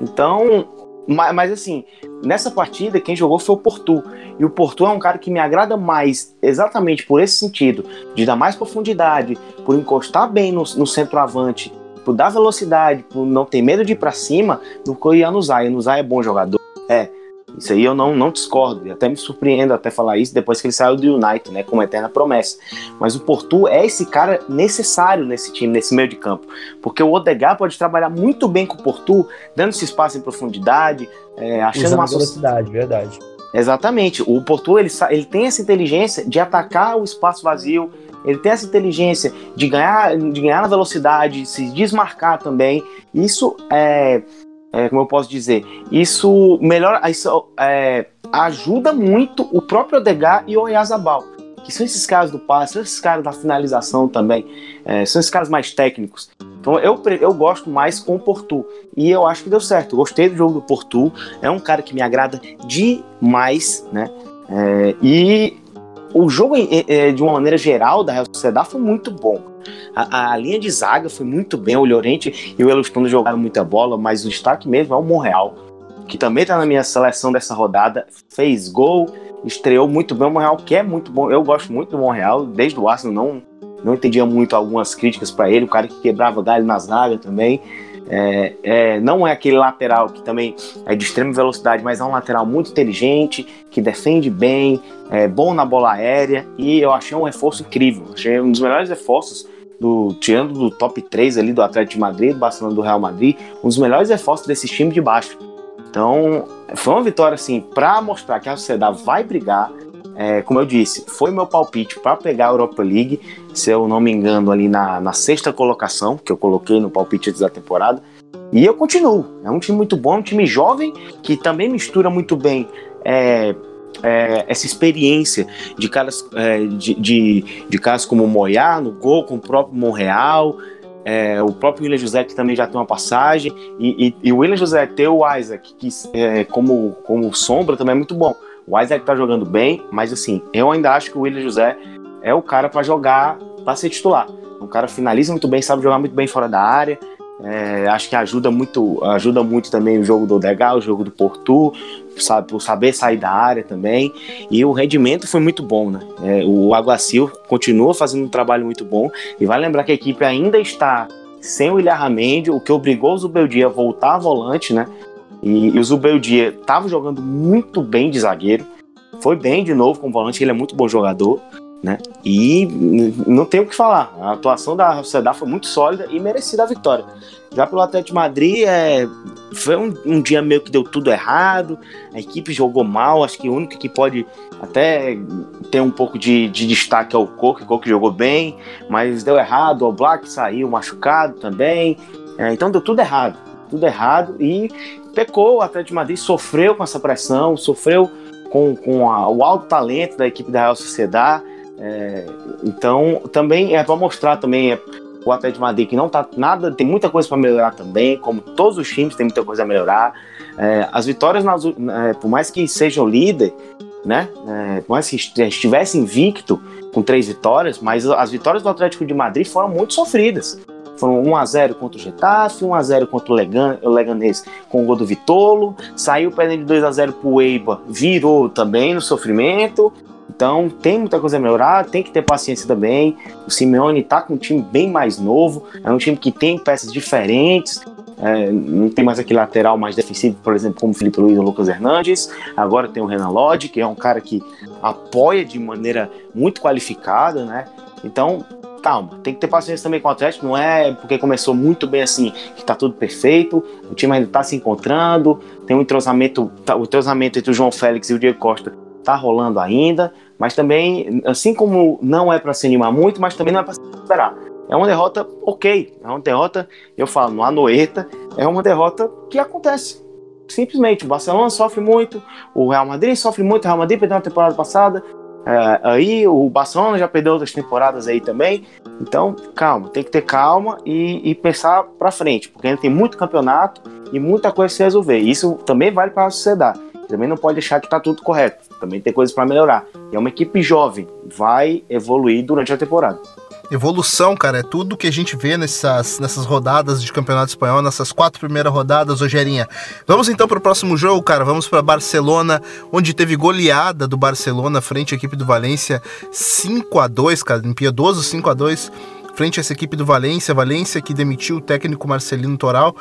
Então, mas, mas, assim, nessa partida quem jogou foi o Portu. E o Portu é um cara que me agrada mais exatamente por esse sentido, de dar mais profundidade, por encostar bem no, no centroavante, por dar velocidade, por não ter medo de ir para cima, do que o Yanuzai. Yanuzai é bom jogador, é, isso aí eu não, não discordo, e até me surpreendo até falar isso depois que ele saiu do United, né, como eterna promessa. Mas o Portu é esse cara necessário nesse time, nesse meio de campo, porque o Odegar pode trabalhar muito bem com o Portu, dando esse espaço em profundidade, é, achando Usando uma velocidade, verdade. Exatamente. O Portu ele, ele tem essa inteligência de atacar o espaço vazio, ele tem essa inteligência de ganhar, de ganhar na velocidade, se desmarcar também. Isso é, é, como eu posso dizer, isso melhora, isso é, ajuda muito o próprio Odegar e o Oyazabal, que são esses caras do passe, são esses caras da finalização também, é, são esses caras mais técnicos. Então eu, eu gosto mais com o Portu. E eu acho que deu certo. Gostei do jogo do Portu. É um cara que me agrada demais, né? É, e o jogo, de uma maneira geral, da Real Sociedade foi muito bom. A, a, linha de zaga foi muito bem. O Llorente e o Elustono jogaram muita bola, mas o destaque mesmo é o Monreal, que também está na minha seleção dessa rodada. Fez gol, estreou muito bem o Monreal, que é muito bom. Eu gosto muito do Monreal, desde o Arsenal não, não entendia muito algumas críticas para ele. O cara que quebrava galho na zaga também. É, é, não é aquele lateral que também é de extrema velocidade, mas é um lateral muito inteligente, que defende bem, é bom na bola aérea e eu achei um reforço incrível. Achei um dos melhores reforços do tirando do top 3 ali do Atlético de Madrid, do Barcelona do Real Madrid, um dos melhores reforços desse time de baixo. Então, foi uma vitória assim para mostrar que a sociedade vai brigar. é, como eu disse, foi meu palpite para pegar a Europa League, se eu não me engano, ali na, na sexta colocação, que eu coloquei no palpite da temporada. E eu continuo. É um time muito bom, um time jovem, que também mistura muito bem é, é, essa experiência de caras, é, de, de, de caras como o Moyá no gol, com o próprio Monreal, é, o próprio William José que também já tem uma passagem, e, e, e o William José ter o Isaac que, é, como, como sombra também é muito bom. O Isaac tá jogando bem, mas assim, eu ainda acho que o William José é o cara para jogar, para ser titular. Um cara finaliza muito bem, sabe jogar muito bem fora da área, é, acho que ajuda muito, ajuda muito também o jogo do Degal, o jogo do Porto, sabe, por saber sair da área também. E o rendimento foi muito bom, né? É, o Aguacil continua fazendo um trabalho muito bom. E vai lembrar que a equipe ainda está sem o Ilha Ramendi, o que obrigou o Zubeldia a voltar a volante, né? E, e o Zubeldia estava jogando muito bem de zagueiro. Foi bem de novo com o volante, ele é muito bom jogador. Né? E não tem o que falar. A atuação da Sociedade foi muito sólida e merecida a vitória. Já pelo Atlético de Madrid, é, foi um, um, dia meio que deu tudo errado. A equipe jogou mal. Acho que o único que pode até ter um pouco de, de destaque é o Coque. O Coque jogou bem, mas deu errado. O Black saiu machucado também. É, então deu tudo errado. Tudo errado. E pecou. O Atlético de Madrid sofreu com essa pressão, sofreu com, com a, o alto talento da equipe da Real Sociedade é, então, também é para mostrar também é, o Atlético de Madrid que não tá nada, tem muita coisa para melhorar também, como todos os times tem muita coisa a melhorar. É, as vitórias, nas, é, por mais que seja o líder, né, é, por mais que estivesse invicto com três vitórias, mas as vitórias do Atlético de Madrid foram muito sofridas. Foram 1x0 contra o Getafe, 1x0 contra o, Legan, o Leganês com o gol do Vitolo, saiu perdendo de 2x0 pro Eiba, virou também no sofrimento, então tem muita coisa a melhorar, tem que ter paciência também. O Simeone tá com um time bem mais novo, é um time que tem peças diferentes. É, não tem mais aquele lateral mais defensivo, por exemplo, como Felipe Luiz ou Lucas Hernandes. Agora tem o Renan Lodge, que é um cara que apoia de maneira muito qualificada, né? Então, calma, tem que ter paciência também com o Atlético, não é porque começou muito bem assim que tá tudo perfeito, o time ainda tá se encontrando, tem um entrosamento, tá, o entrosamento entre o João Félix e o Diego Costa tá rolando ainda, mas também, assim como não é para se animar muito, mas também não é para se esperar. É uma derrota ok, é uma derrota, eu falo, no Anoeta, é uma derrota que acontece. Simplesmente, o Barcelona sofre muito, o Real Madrid sofre muito, o Real Madrid perdeu na temporada passada, é, aí o Barcelona já perdeu outras temporadas aí também. Então, calma, tem que ter calma e, e pensar para frente, porque ainda tem muito campeonato e muita coisa a se resolver. Isso também vale para a sociedade também não pode deixar que está tudo correto. Também tem coisas para melhorar. É uma equipe jovem, vai evoluir durante a temporada. Evolução, cara, é tudo que a gente vê nessas, nessas rodadas de campeonato espanhol, nessas quatro primeiras rodadas, Rogerinha. Vamos então para o próximo jogo, cara. Vamos para Barcelona, onde teve goleada do Barcelona frente à equipe do Valência, 5 a 2 cara, impiedoso 5 a 2 frente a essa equipe do Valência, Valência que demitiu o técnico Marcelino Toral.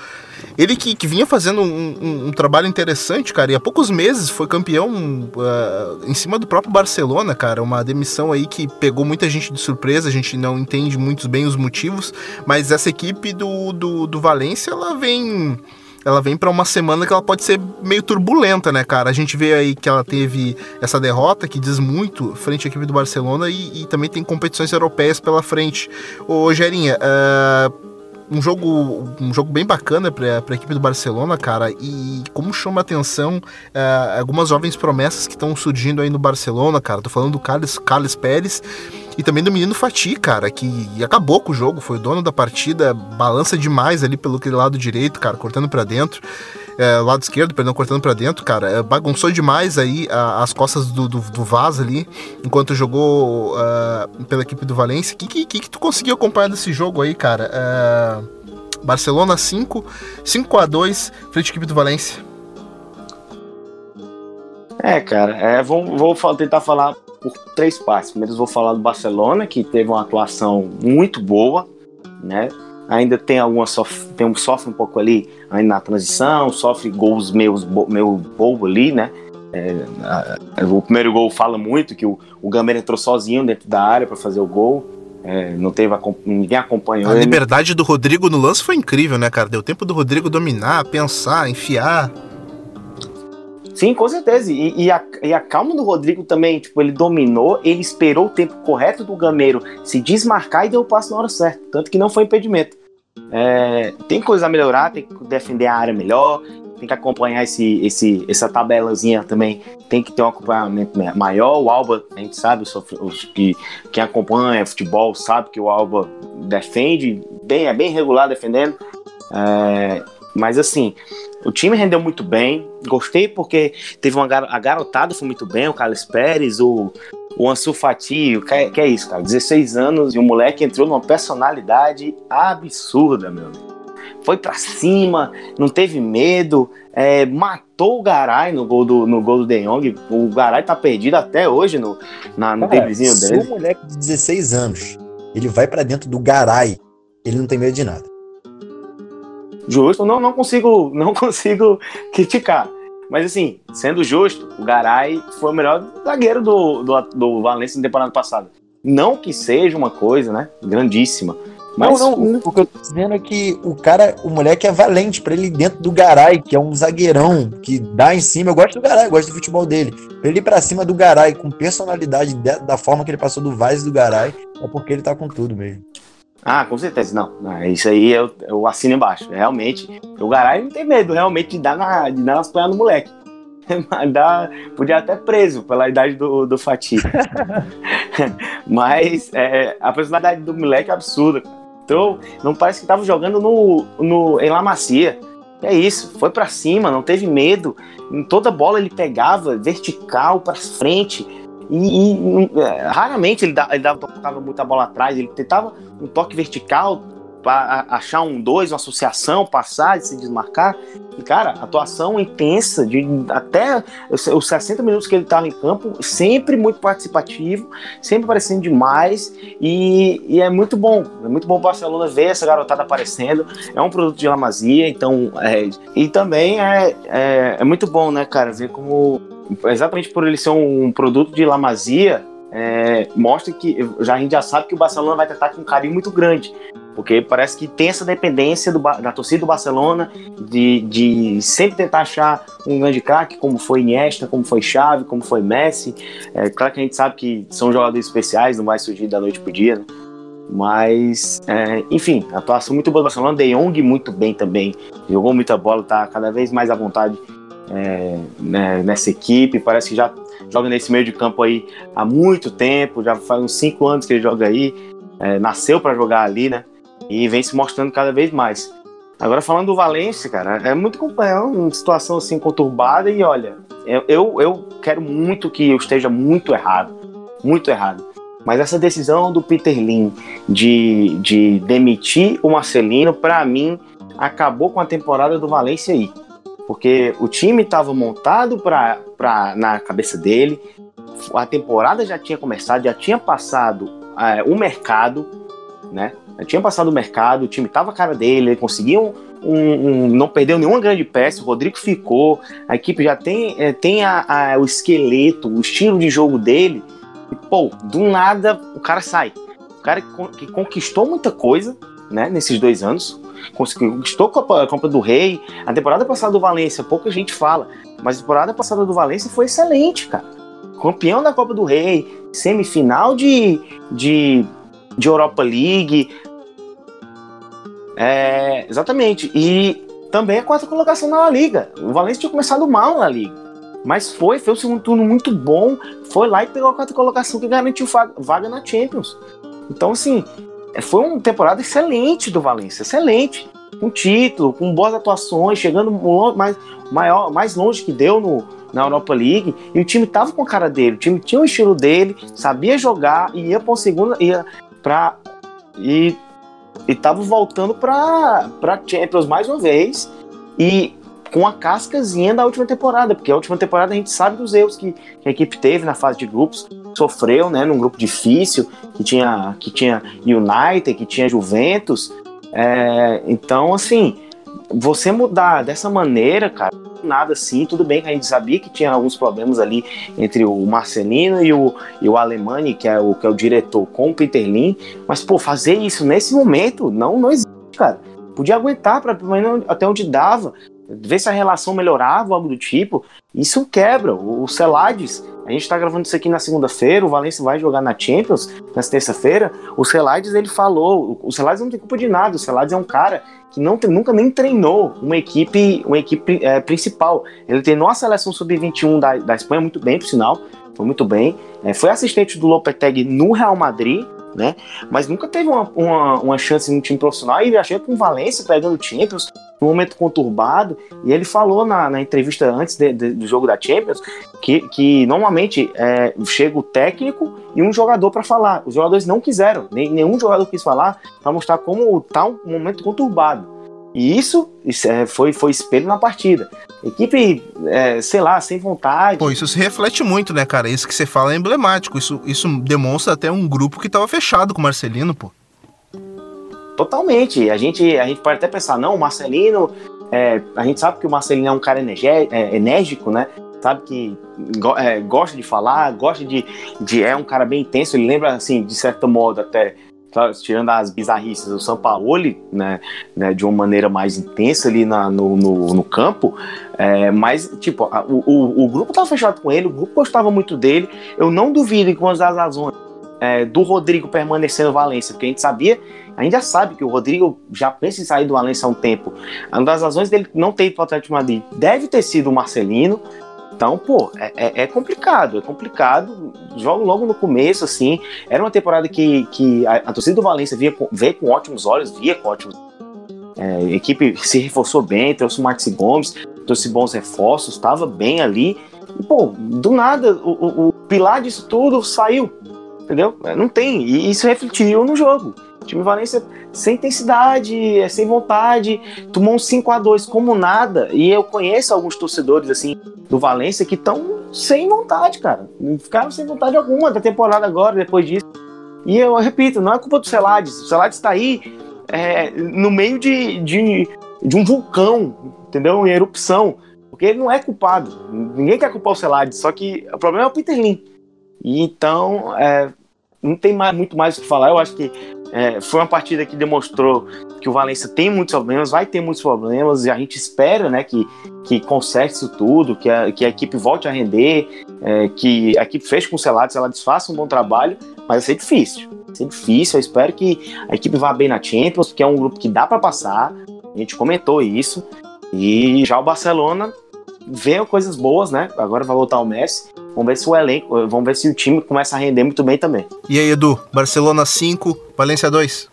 Ele que, que vinha fazendo um, um, um, trabalho interessante, cara, e há poucos meses foi campeão uh, em cima do próprio Barcelona, cara. Uma demissão aí que pegou muita gente de surpresa, a gente não entende muito bem os motivos, mas essa equipe do, do, do Valência, ela vem ela vem para uma semana que ela pode ser meio turbulenta, né, cara? A gente vê aí que ela teve essa derrota que diz muito frente à equipe do Barcelona e, e também tem competições europeias pela frente. Ô, Gerinha, uh, um jogo, um jogo bem bacana para a equipe do Barcelona, cara. E como chama atenção uh, algumas jovens promessas que estão surgindo aí no Barcelona, cara. Tô falando do Carlos, Carlos Pérez e também do menino Fati, cara, que acabou com o jogo, foi o dono da partida, balança demais ali pelo lado direito, cara, cortando para dentro é, lado esquerdo, perdão, cortando para dentro, cara, é, bagunçou demais aí a, as costas do, do, do, Vaz ali, enquanto jogou uh, pela equipe do Valência. O que, que, que, tu conseguiu acompanhar desse jogo aí, cara? Uh, Barcelona 5, 5 a 2 frente à equipe do Valência. É, cara, é, vou, vou tentar falar por três partes. Primeiro vou falar do Barcelona, que teve uma atuação muito boa, né? ainda tem alguma sofre, tem um, sofre um pouco ali ainda na transição, sofre gols meio, meio bobo ali, né? É, a, o primeiro gol fala muito que o, o entrou sozinho dentro da área para fazer o gol. É, não teve ninguém acompanhou. A ele. liberdade do Rodrigo no lance foi incrível, né, cara? Deu tempo do Rodrigo dominar, pensar, enfiar. Sim, com certeza. E, e, a, e, a, calma do Rodrigo também, tipo, ele dominou, ele esperou o tempo correto do Gameiro se desmarcar e deu o passo na hora certa. Tanto que não foi impedimento. É, tem coisa a melhorar, tem que defender a área melhor, tem que acompanhar esse, esse, essa tabelazinha também, tem que ter um acompanhamento maior. O Alba, a gente sabe, os, que, quem acompanha futebol sabe que o Alba defende, bem, é bem regular defendendo. É, mas assim, o time rendeu muito bem. Gostei porque teve uma gar a garotada foi muito bem, o Carlos Pérez, o, o Ansu Fati, que, é, que é isso, cara? 16 anos e o moleque entrou numa personalidade absurda, meu Foi pra cima, não teve medo, é, matou o Garay no gol do, no gol do De Jong. O Garay tá perdido até hoje no, na, no cara, dele. Se o moleque de 16 anos ele vai para dentro do Garay, ele não tem medo de nada justo, não, não consigo, não consigo criticar. Mas assim, sendo justo, o Garay foi o melhor zagueiro do, do, do Valência na temporada passada. Não que seja uma coisa, né, grandíssima. Mas... Não, não, o que eu tô dizendo é que o cara, o moleque é valente para ele ir dentro do Garay, que é um zagueirão, que dá em cima. Eu gosto do Garay, eu gosto do futebol dele. Pra ele ir pra cima do Garay com personalidade da forma que ele passou do Vaz do Garay, é porque ele tá com tudo mesmo. Ah, com certeza. Não, isso aí eu, eu assino embaixo. Realmente, o Garay não tem medo realmente de dar, na, de dar nas pernas no moleque. Dá, podia até preso pela idade do, do Fatih. Mas é, a personalidade do moleque é absurda. Então, não parece que tava jogando no, no, em La Macia. É isso, foi para cima, não teve medo. Em toda bola ele pegava vertical para frente. E, e é, raramente ele, dava, ele dava, tocava muita bola atrás, ele tentava um toque vertical achar um dois, uma associação, passar e se desmarcar. E, cara, atuação intensa, de até os 60 minutos que ele estava em campo, sempre muito participativo, sempre aparecendo demais. E, e, é muito bom, é muito bom o Barcelona ver essa garotada aparecendo. É um produto de Lamazia, então. É, e também é, é, é muito bom, né, cara, ver como exatamente por ele ser um produto de Lamazia, é, mostra que já, a gente já sabe que o Barcelona vai tratar com um carinho muito grande, porque parece que tem essa dependência do, da torcida do Barcelona de, de sempre tentar achar um grande craque, como foi Iniesta, como foi Xavi, como foi Messi. É claro que a gente sabe que são jogadores especiais, não vai surgir da noite pro dia, né? Mas, é, enfim, atuação muito boa do Barcelona. De Jong muito bem também. Jogou muita bola, tá cada vez mais à vontade é, né, nessa equipe. Parece que já joga nesse meio de campo aí há muito tempo, já faz uns cinco anos que ele joga aí, é, nasceu para jogar ali, né? E vem se mostrando cada vez mais. Agora falando do Valência, cara, é muito é uma situação assim conturbada e olha, eu, eu quero muito que eu esteja muito errado, muito errado. Mas essa decisão do Peter Lin de, de demitir o Marcelino, para mim, acabou com a temporada do Valência aí porque o time estava montado pra, pra, na cabeça dele, a temporada já tinha começado, já tinha passado é, o mercado, né? Já tinha passado o mercado, o time estava a cara dele, ele conseguia um, um, não perdeu nenhuma grande peça, o Rodrigo ficou, a equipe já tem, é, tem a, a, o esqueleto, o estilo de jogo dele, e pô, do nada o cara sai. O cara que, que conquistou muita coisa, né, nesses dois anos, conquistou a Copa, a Copa do Rei. A temporada passada do Valência, pouca gente fala, mas a temporada passada do Valência foi excelente, cara. Campeão da Copa do Rei, semifinal de, de, de Europa League. É, exatamente. E também a quarta colocação na Liga. O Valência tinha começado mal na Liga. Mas foi, foi um segundo turno muito bom. Foi lá e pegou a quarta colocação que garantiu vaga na Champions. Então, assim, é, foi uma temporada excelente do Valência, excelente. Com título, com boas atuações, chegando mais, maior, mais longe que deu no, na Europa League. E o time tava com a cara dele, o time tinha o estilo dele, sabia jogar e ia para uma segunda. Ia pra, e, e tava voltando para Champions mais uma vez. E com a cascazinha da última temporada, porque a última temporada a gente sabe dos erros que, que a equipe teve na fase de grupos, sofreu, né, num grupo difícil, que tinha, que tinha United, que tinha Juventus. É, então, assim, você mudar dessa maneira, cara, nada assim, tudo bem que a gente sabia que tinha alguns problemas ali entre o Marcelino e o, e o Alemani, que é o, que é o diretor, com o Peter Lin, mas, pô, fazer isso nesse momento não, não existe, cara. Podia aguentar pra, até onde dava, ver se a relação melhorava, algo do tipo. Isso quebra. O Celades, a gente tá gravando isso aqui na segunda-feira, o Valencia vai jogar na Champions nessa terça-feira. O Celades, ele falou, o Celades não tem culpa de nada, o Celades é um cara que não nunca nem treinou uma equipe, uma equipe é, principal. Ele treinou a seleção sub-21 da, da Espanha muito bem, por sinal, foi muito bem. É, foi assistente do Lopetegui no Real Madrid, né? Mas nunca teve uma, uma, uma chance no time profissional e achei com o Valência pegando Champions num momento conturbado. E ele falou na, na entrevista antes de, de, do jogo da Champions que, que normalmente é, chega o técnico e um jogador para falar. Os jogadores não quiseram, nem, nenhum jogador quis falar para mostrar como tá um momento conturbado. E isso, isso é, foi, foi espelho na partida. Equipe, é, sei lá, sem vontade. Pô, isso se reflete muito, né, cara? Isso que você fala é emblemático. Isso, isso demonstra até um grupo que tava fechado com o Marcelino, pô. Totalmente. A gente, a gente pode até pensar, não, o Marcelino. É, a gente sabe que o Marcelino é um cara é, enérgico, né? Sabe que é, gosta de falar, gosta de, de. É um cara bem intenso. Ele lembra, assim, de certo modo, até tirando as bizarrices do Sampaoli, né, né, de uma maneira mais intensa ali na, no, no, no campo, é, mas, tipo, a, o, o grupo estava fechado com ele, o grupo gostava muito dele, eu não duvido que uma das razões é, do Rodrigo permanecer no Valência, porque a gente sabia, a gente já sabe que o Rodrigo já pensa em sair do Valência há um tempo, uma das razões dele não ter ido para o Atlético Madrid deve ter sido o Marcelino, então, pô, é, é, é, complicado, é complicado. Jogo logo no começo, assim. Era uma temporada que, que a, a torcida do Valência via com, ótimos olhos, via com ótimos. É, a equipe se reforçou bem, trouxe o Marcos Gomes, trouxe bons reforços, estava bem ali. E, pô, do nada, o, o, o, pilar disso tudo saiu. Entendeu? Não tem. E isso refletiu no jogo. Time Valência sem intensidade, é, sem vontade, tomou um 5 a 2 como nada. E eu conheço alguns torcedores assim do Valência que estão sem vontade, cara. Ficaram sem vontade alguma da temporada agora, depois disso. E eu repito, não é culpa do Celades. O Celades está aí é, no meio de, de, de, um vulcão, entendeu? Em erupção. Porque ele não é culpado. Ninguém quer culpar o Celades, só que o problema é o Peter Lin. E então, é, não tem mais, muito mais o que falar. Eu acho que é, foi uma partida que demonstrou que o Valência tem muitos problemas, vai ter muitos problemas, e a gente espera né, que, que conserte isso tudo, que a, que a equipe volte a render, é, que a equipe feche com o Celados, ela desfaça um bom trabalho, mas vai ser difícil. Vai ser difícil, eu espero que a equipe vá bem na Champions, porque é um grupo que dá para passar, a gente comentou isso, e já o Barcelona vê coisas boas, né? Agora vai voltar o Messi. Vamos ver se o elenco, vamos ver se o time começa a render muito bem também. E aí, Edu, Barcelona 5, Valência 2.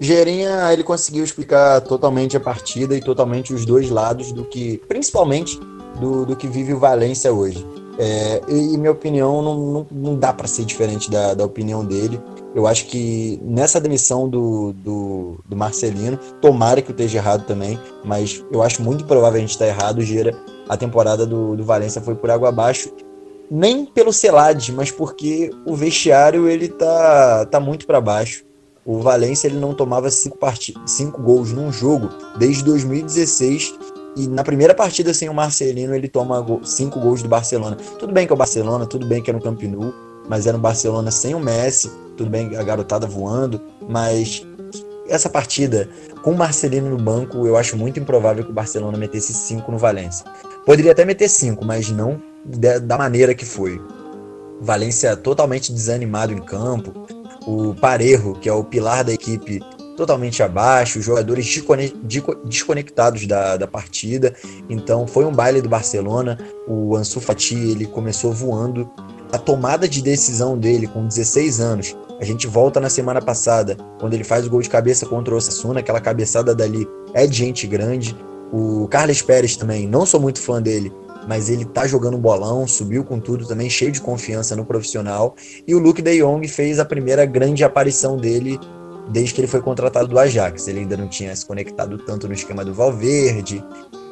Gerinha, ele conseguiu explicar totalmente a partida e totalmente os dois lados do que, principalmente, do, do que vive o Valência hoje. É, e minha opinião não, não, não dá para ser diferente da, da opinião dele. Eu acho que nessa demissão do, do, do, Marcelino, tomara que eu esteja errado também, mas eu acho muito provável a gente estar errado, Gira. A temporada do, do Valência foi por água abaixo. Nem pelo Celade, mas porque o vestiário ele tá, tá muito para baixo. O Valência ele não tomava cinco, cinco gols num jogo desde 2016 e na primeira partida sem o Marcelino ele toma cinco gols do Barcelona. Tudo bem que é o Barcelona, tudo bem que é no Camp Nou, mas era um Barcelona sem o Messi, tudo bem a garotada voando, mas essa partida com o Marcelino no banco, eu acho muito improvável que o Barcelona metesse 5 no Valência. Poderia até meter 5, mas não da maneira que foi. Valência totalmente desanimado em campo, o Parejo, que é o pilar da equipe, totalmente abaixo, jogadores desconectados da, da partida. Então foi um baile do Barcelona. O Ansu Fati ele começou voando a tomada de decisão dele com 16 anos. A gente volta na semana passada, quando ele faz o gol de cabeça contra o Osasuna, aquela cabeçada dali é de gente grande. O Carlos Pérez também, não sou muito fã dele, mas ele tá jogando bolão, subiu com tudo também, cheio de confiança no profissional. E o Luke de Jong fez a primeira grande aparição dele desde que ele foi contratado do Ajax. Ele ainda não tinha se conectado tanto no esquema do Valverde,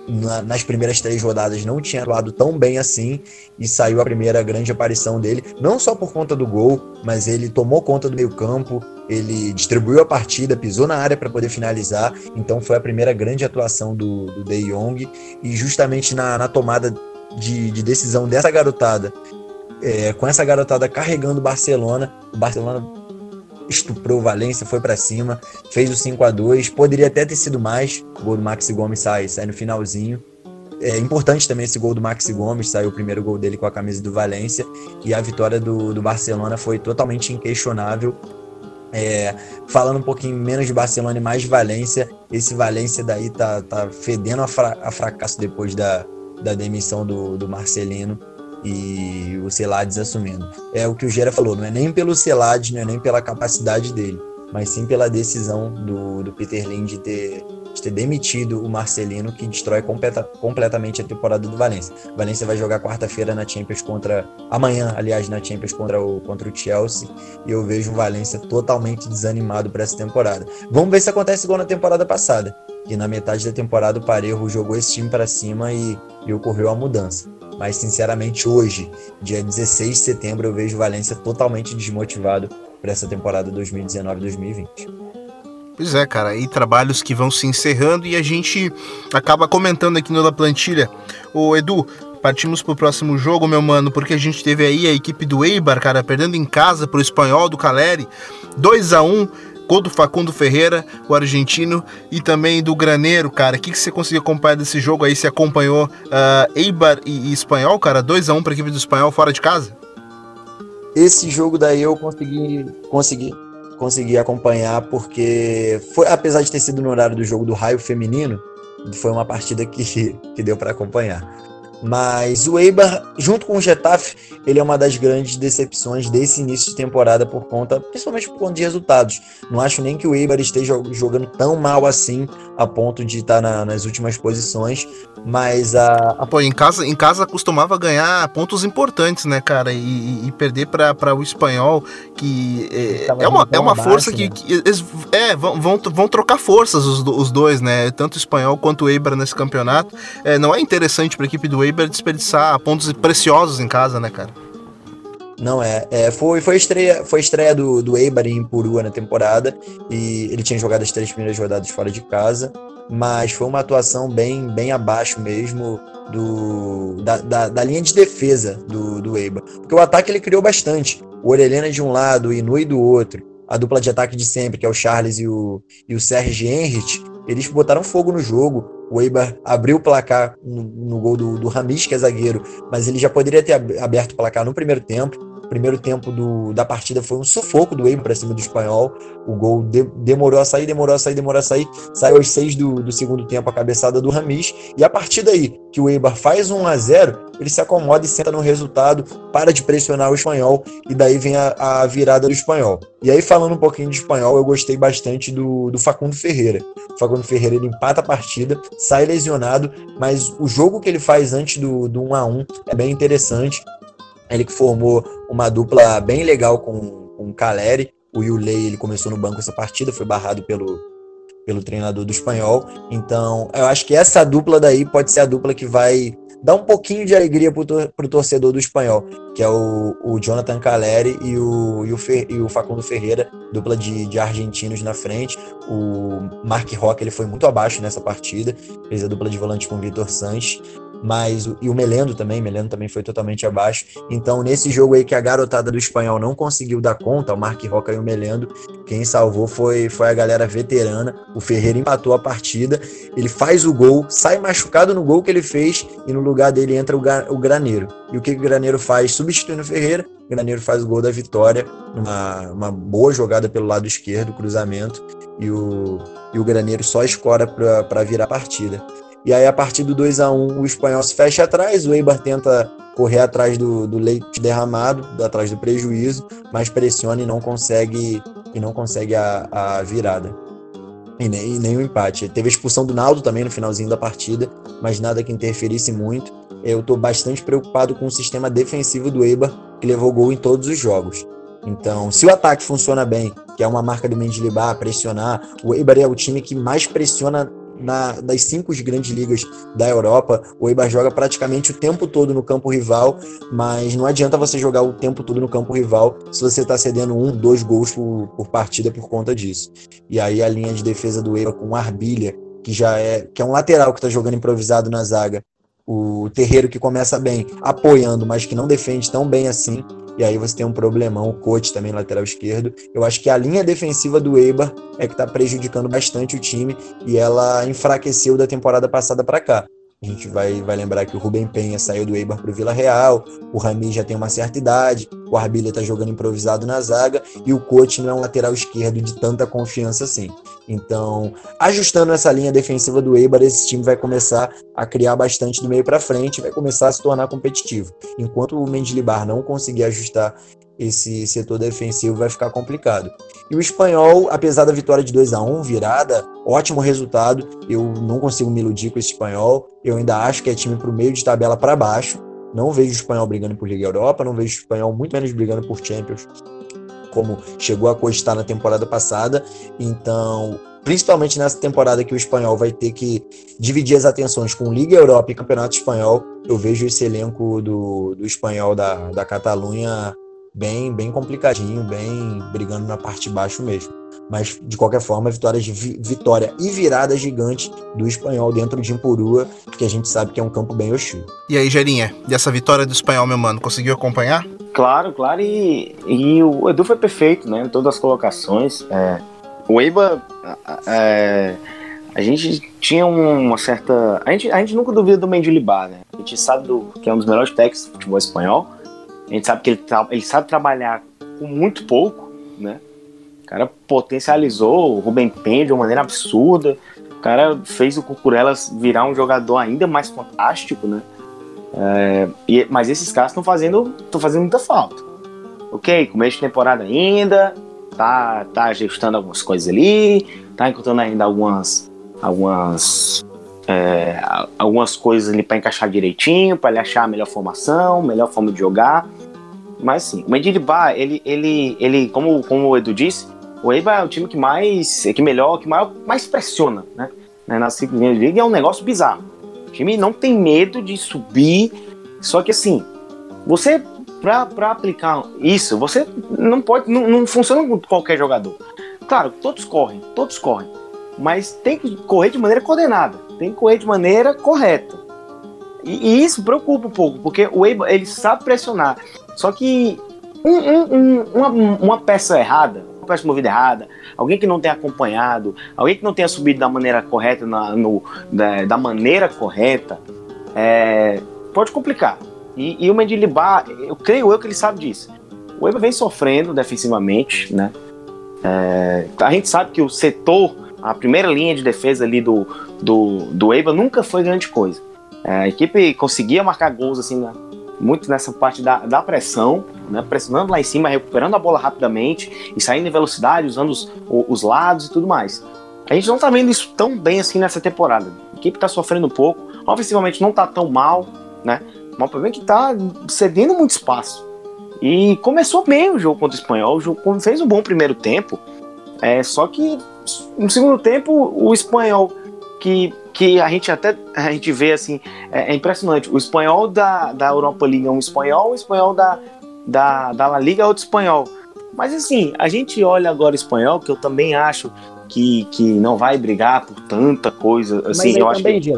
na, nas primeiras três rodadas não tinha atuado tão bem assim e saiu a primeira grande aparição dele, não só por conta do gol, mas ele tomou conta do meio-campo, ele distribuiu a partida, pisou na área para poder finalizar, então foi a primeira grande atuação do, do De Jong e justamente na, na tomada de, de, decisão dessa garotada, é, com essa garotada carregando o Barcelona, o Barcelona estuprou o Valência, foi para cima, fez o 5 a 2 Poderia até ter sido mais. O gol do Maxi Gomes sai, sai no finalzinho. É importante também esse gol do Maxi Gomes, saiu o primeiro gol dele com a camisa do Valência. E a vitória do, do Barcelona foi totalmente inquestionável. É, falando um pouquinho menos de Barcelona e mais de Valência, esse Valência daí tá, tá fedendo a, fra a fracasso depois da, da demissão do, do Marcelino e o Celades assumindo. É o que o Gera falou, não é nem pelo Celades, não é nem pela capacidade dele, mas sim pela decisão do, do Peter Lin de ter, de ter demitido o Marcelino, que destrói completa, completamente a temporada do Valência. O Valência vai jogar quarta-feira na Champions contra. amanhã, aliás, na Champions contra o, contra o Chelsea, e eu vejo o Valência totalmente desanimado para essa temporada. Vamos ver se acontece igual na temporada passada, que na metade da temporada o Parejo jogou esse time para cima e, e ocorreu a mudança. Mas, sinceramente, hoje, dia 16 de setembro, eu vejo o Valência totalmente desmotivado para essa temporada 2019-2020. Pois é, cara, e trabalhos que vão se encerrando e a gente acaba comentando aqui no La Plantilha. Ô Edu, partimos pro próximo jogo, meu mano, porque a gente teve aí a equipe do Eibar, cara, perdendo em casa pro espanhol do Caleri, 2 a 1 Gol do Facundo Ferreira, o argentino, e também do Graneiro, cara. O que, que você conseguiu acompanhar desse jogo aí? Você acompanhou uh, Eibar e, e Espanhol, cara? 2x1 um para a equipe do Espanhol fora de casa? Esse jogo daí eu consegui, consegui, consegui acompanhar porque, foi, apesar de ter sido no horário do jogo do raio feminino, foi uma partida que, que deu para acompanhar. Mas o Eibar, junto com o Getafe, ele é uma das grandes decepções desse início de temporada por conta, principalmente por conta de resultados. Não acho nem que o Eibar esteja jogando tão mal assim a ponto de estar na, nas últimas posições, mas a, a... Pô, em casa, em casa costumava ganhar pontos importantes, né, cara, e, e perder para o espanhol, que é, é uma, é uma abaixo, força né? que, que eles, é, vão, vão, vão trocar forças os, os dois, né, tanto o espanhol quanto o Eibar nesse campeonato. É, não é interessante para a equipe do Eibar desperdiçar pontos preciosos em casa, né, cara? Não é. é foi, foi estreia, foi estreia do, do Eibar em Purua na temporada. E ele tinha jogado as três primeiras rodadas fora de casa. Mas foi uma atuação bem, bem abaixo mesmo do, da, da, da linha de defesa do, do Eibar. Porque o ataque ele criou bastante. O Orelhena de um lado, o Inui do outro. A dupla de ataque de sempre, que é o Charles e o, e o Serge Henrich, eles botaram fogo no jogo. O Eibar abriu o placar no, no gol do, do Ramis, que é zagueiro, mas ele já poderia ter aberto o placar no primeiro tempo. O primeiro tempo do, da partida foi um sufoco do Eibar para cima do espanhol. O gol de, demorou a sair, demorou a sair, demorou a sair. Saiu aos seis do, do segundo tempo a cabeçada do Ramis. E a partir daí que o Eibar faz 1 a 0 ele se acomoda e senta no resultado, para de pressionar o espanhol e daí vem a, a virada do espanhol. E aí, falando um pouquinho de espanhol, eu gostei bastante do, do Facundo Ferreira. O Facundo Ferreira ele empata a partida, sai lesionado, mas o jogo que ele faz antes do, do 1 a 1 é bem interessante. Ele que formou uma dupla bem legal com, com o Caleri. O Yulei ele começou no banco essa partida, foi barrado pelo, pelo treinador do espanhol. Então, eu acho que essa dupla daí pode ser a dupla que vai dar um pouquinho de alegria para o torcedor do espanhol, que é o, o Jonathan Caleri e o, e o, Fer, e o Facundo Ferreira, dupla de, de argentinos na frente. O Mark Rock ele foi muito abaixo nessa partida, fez a dupla de volante com o Vitor Sanches mas e o Melendo também, Melendo também foi totalmente abaixo. Então, nesse jogo aí que a garotada do espanhol não conseguiu dar conta, o Mark Roca e o Melendo, quem salvou foi, foi a galera veterana. O Ferreira empatou a partida, ele faz o gol, sai machucado no gol que ele fez e no lugar dele entra o, o Graneiro. E o que, o Graneiro faz? Substituindo o Ferreira, o Graneiro faz o gol da vitória, uma, uma boa jogada pelo lado esquerdo, cruzamento, e o, e o Graneiro só escora para virar a partida. E aí, a partir do 2 a 1 o espanhol se fecha atrás, o Eibar tenta correr atrás do, do leite derramado, atrás do prejuízo, mas pressiona e não consegue e não consegue a, a virada. E nem, e nem o empate. Teve a expulsão do Naldo também no finalzinho da partida, mas nada que interferisse muito. Eu estou bastante preocupado com o sistema defensivo do Eibar, que levou gol em todos os jogos. Então, se o ataque funciona bem, que é uma marca do Mendilibar, pressionar, o Eibar é o time que mais pressiona na, das cinco grandes ligas da Europa, o Eibar joga praticamente o tempo todo no campo rival, mas não adianta você jogar o tempo todo no campo rival se você está cedendo um, dois gols por, por, partida por conta disso. E aí a linha de defesa do Eibar com Arbilha, que já é que é um lateral que está jogando improvisado na zaga, o terreiro que começa bem apoiando, mas que não defende tão bem assim. E aí você tem um problemão, o coach também lateral esquerdo. Eu acho que a linha defensiva do Eibar é que está prejudicando bastante o time e ela enfraqueceu da temporada passada para cá. A gente vai, vai lembrar que o Rubem Penha saiu do Eibar para o Vila Real, o Rami já tem uma certa idade, o Arbilha está jogando improvisado na zaga e o Coach não é um lateral esquerdo de tanta confiança assim. Então, ajustando essa linha defensiva do Eibar, esse time vai começar a criar bastante do meio para frente, vai começar a se tornar competitivo. Enquanto o Mendilibar não conseguir ajustar esse setor defensivo vai ficar complicado. E o espanhol, apesar da vitória de 2 a 1 virada, ótimo resultado. Eu não consigo me iludir com esse espanhol. Eu ainda acho que é time para o meio de tabela para baixo. Não vejo o espanhol brigando por Liga Europa, não vejo o espanhol muito menos brigando por Champions, como chegou a costar na temporada passada. Então, principalmente nessa temporada que o espanhol vai ter que dividir as atenções com Liga Europa e Campeonato Espanhol, eu vejo esse elenco do, do espanhol da, da Catalunha bem, bem complicadinho, bem brigando na parte de baixo mesmo. Mas, de qualquer forma, vitória, de vi vitória e virada gigante do espanhol dentro de Impurua, que a gente sabe que é um campo bem hostil. E aí, Gerinha, dessa vitória do espanhol, meu mano, conseguiu acompanhar? Claro, claro, e, e o Edu foi perfeito, né? Em todas as colocações. É, o Eiba, é, a gente tinha uma certa. A gente, a gente nunca duvida do Mendilibar, né? A gente sabe do, que é um dos melhores técnicos do futebol espanhol. A gente sabe que ele, ele sabe trabalhar com muito pouco, né? O cara potencializou o Rubem Penha de uma maneira absurda. O cara fez o Cucurelas virar um jogador ainda mais fantástico, né? É, e, mas esses caras estão fazendo, estão fazendo muita falta. Ok, começo de temporada ainda, tá, tá ajustando algumas coisas ali, tá encontrando ainda algumas, algumas é, algumas coisas ali para encaixar direitinho, para ele achar a melhor formação, melhor forma de jogar. Mas sim, o Mendilibar, ele, ele, ele como, como o Edu disse, o Eibar é o time que mais, que melhor, que mais, mais pressiona, né? Na cinco linhas de liga é um negócio bizarro. O time não tem medo de subir, só que assim, você para aplicar isso, você não pode, não, não funciona com qualquer jogador. Claro, todos correm, todos correm, mas tem que correr de maneira coordenada tem que correr de maneira correta. E, e isso preocupa um pouco, porque o Eibar, ele sabe pressionar. Só que um, um, uma, uma, peça errada, uma peça movida errada, alguém que não tenha acompanhado, alguém que não tenha subido da maneira correta, na, no, da, da maneira correta, é, pode complicar. E, e o Mendilibar, eu creio eu que ele sabe disso. O Eibar vem sofrendo defensivamente, né? É, a gente sabe que o setor a primeira linha de defesa ali do, do, do Eibar nunca foi grande coisa. É, a equipe conseguia marcar gols assim, né, muito nessa parte da, da pressão, né, pressionando lá em cima, recuperando a bola rapidamente e saindo em velocidade, usando os, os lados e tudo mais. A gente não tá vendo isso tão bem assim nessa temporada. A equipe tá sofrendo um pouco, ofensivamente não tá tão mal, né? Mas o problema é que tá cedendo muito espaço. E começou bem o jogo contra o Espanhol, o jogo fez um bom primeiro tempo, é, só que no segundo tempo, o espanhol, que, que a gente até a gente vê assim, é, é impressionante. O espanhol da, da Europa League é um espanhol, o espanhol da, da, da La Liga é outro espanhol. Mas assim, a gente olha agora o espanhol, que eu também acho que, que não vai brigar por tanta coisa. Assim, Mas eu acho também, que...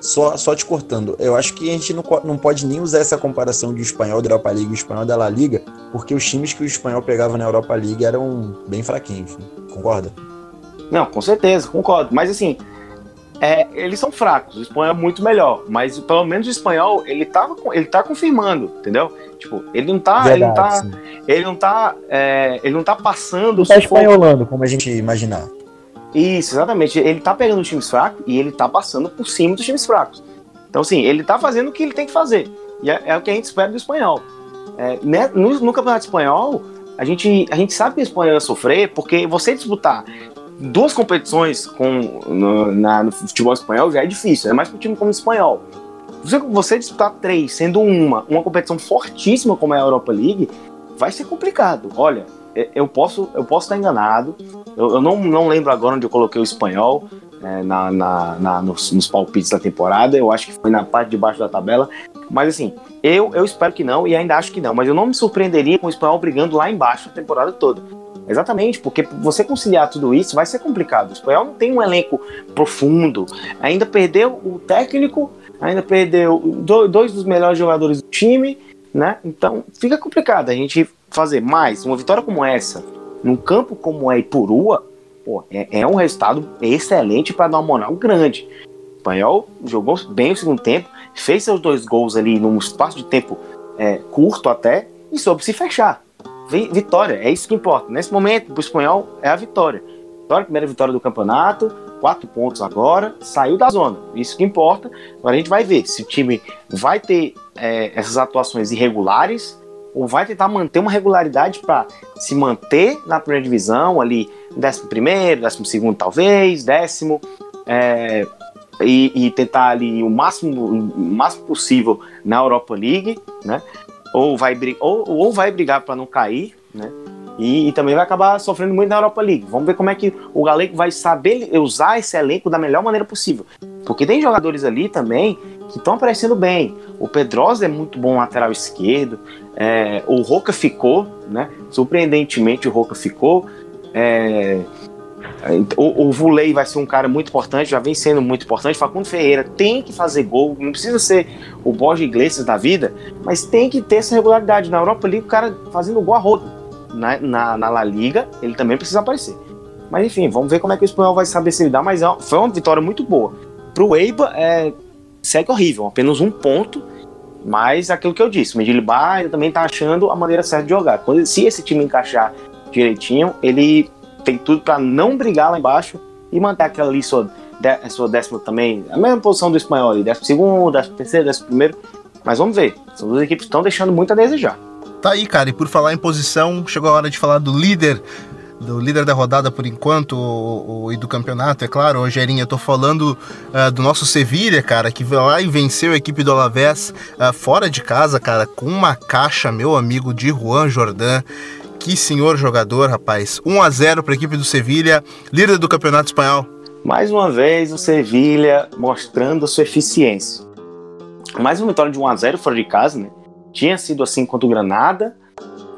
Só, só te cortando, eu acho que a gente não, não pode nem usar essa comparação de espanhol da Europa League e o espanhol da La Liga, porque os times que o espanhol pegava na Europa League eram bem fraquinhos, concorda? Não, com certeza, concordo. Mas assim, é, eles são fracos, o espanhol é muito melhor, mas pelo menos o espanhol ele tá, ele tá confirmando, entendeu? Tipo, ele não tá, Verdade, ele não tá, sim. ele não tá, é, ele não tá passando. Não tá espanholando, como a gente imaginar. Isso, exatamente. Ele tá pegando os times fracos e ele tá passando por cima dos times fracos. Então, assim, ele tá fazendo o que ele tem que fazer. E é, é o que a gente espera do espanhol. É, né, no, no, Campeonato Espanhol, a gente, a gente sabe que o espanhol ia sofrer, porque você disputar duas competições com, no, na, no futebol espanhol já é difícil, é mais para um time como o espanhol. Você, você disputar três, sendo uma, uma competição fortíssima como é a Europa League, vai ser complicado. Olha, é, eu posso, eu posso estar enganado, eu, eu não, não lembro agora onde eu coloquei o espanhol é, na, na, na nos, nos, palpites da temporada, eu acho que foi na parte de baixo da tabela, mas assim, eu, eu espero que não e ainda acho que não, mas eu não me surpreenderia com o espanhol brigando lá embaixo a temporada toda. Exatamente, porque você conciliar tudo isso vai ser complicado. O espanhol não tem um elenco profundo. Ainda perdeu o técnico ainda perdeu dois dos melhores jogadores do time, né? Então fica complicado a gente fazer mais. Uma vitória como essa, num campo como é Ipurua, pô, é, é um resultado excelente para dar uma moral grande. O espanhol jogou bem o segundo tempo, fez seus dois gols ali num espaço de tempo é, curto até e soube se fechar. Vitória, é isso que importa. Nesse momento, o espanhol, é a vitória. Vitória, primeira vitória do campeonato, quatro pontos agora, saiu da zona. Isso que importa. Agora a gente vai ver se o time vai ter é, essas atuações irregulares ou vai tentar manter uma regularidade para se manter na primeira divisão, ali, décimo primeiro, décimo segundo talvez, décimo, é, e, e, tentar ali o máximo, o máximo possível na Europa League, né? Ou vai, ou, ou vai brigar para não cair, né? E, e, também vai acabar sofrendo muito na Europa League. Vamos ver como é que o Galego vai saber usar esse elenco da melhor maneira possível. Porque tem jogadores ali também que estão aparecendo bem. O Pedrosa é muito bom lateral esquerdo. É, o Roca ficou, né? Surpreendentemente o Roca ficou. É, o, o Vulei vai ser um cara muito importante, já vem sendo muito importante. Facundo Ferreira tem que fazer gol, não precisa ser o Borja Iglesias da vida, mas tem que ter essa regularidade. Na Europa League, o cara fazendo gol a rodo na, na, na La Liga, ele também precisa aparecer. Mas enfim, vamos ver como é que o espanhol vai saber se lidar, mas é foi uma vitória muito boa. Pro Eiba, é, segue horrível, apenas um ponto, mas aquilo que eu disse, o Medilibar também tá achando a maneira certa de jogar. Se esse time encaixar direitinho, ele tem tudo para não brigar lá embaixo e manter aquela ali sua, de, sua décima também, a mesma posição do espanhol ali, décimo segundo, décimo terceiro, décimo primeiro, mas vamos ver, essas duas equipes estão deixando muito a desejar. Tá aí, cara. E por falar em posição, chegou a hora de falar do líder do líder da rodada por enquanto o, o, e do campeonato, é claro, Rogerinho, eu tô falando uh, do nosso Sevilha, cara, que veio lá e venceu a equipe do Alavés uh, fora de casa, cara, com uma caixa, meu amigo, de Juan Jordan. Que senhor jogador, rapaz. 1 a 0 para a equipe do Sevilha, líder do campeonato espanhol. Mais uma vez o Sevilha mostrando a sua eficiência. Mais uma vitória de 1 a 0 fora de casa, né? Tinha sido assim contra o Granada.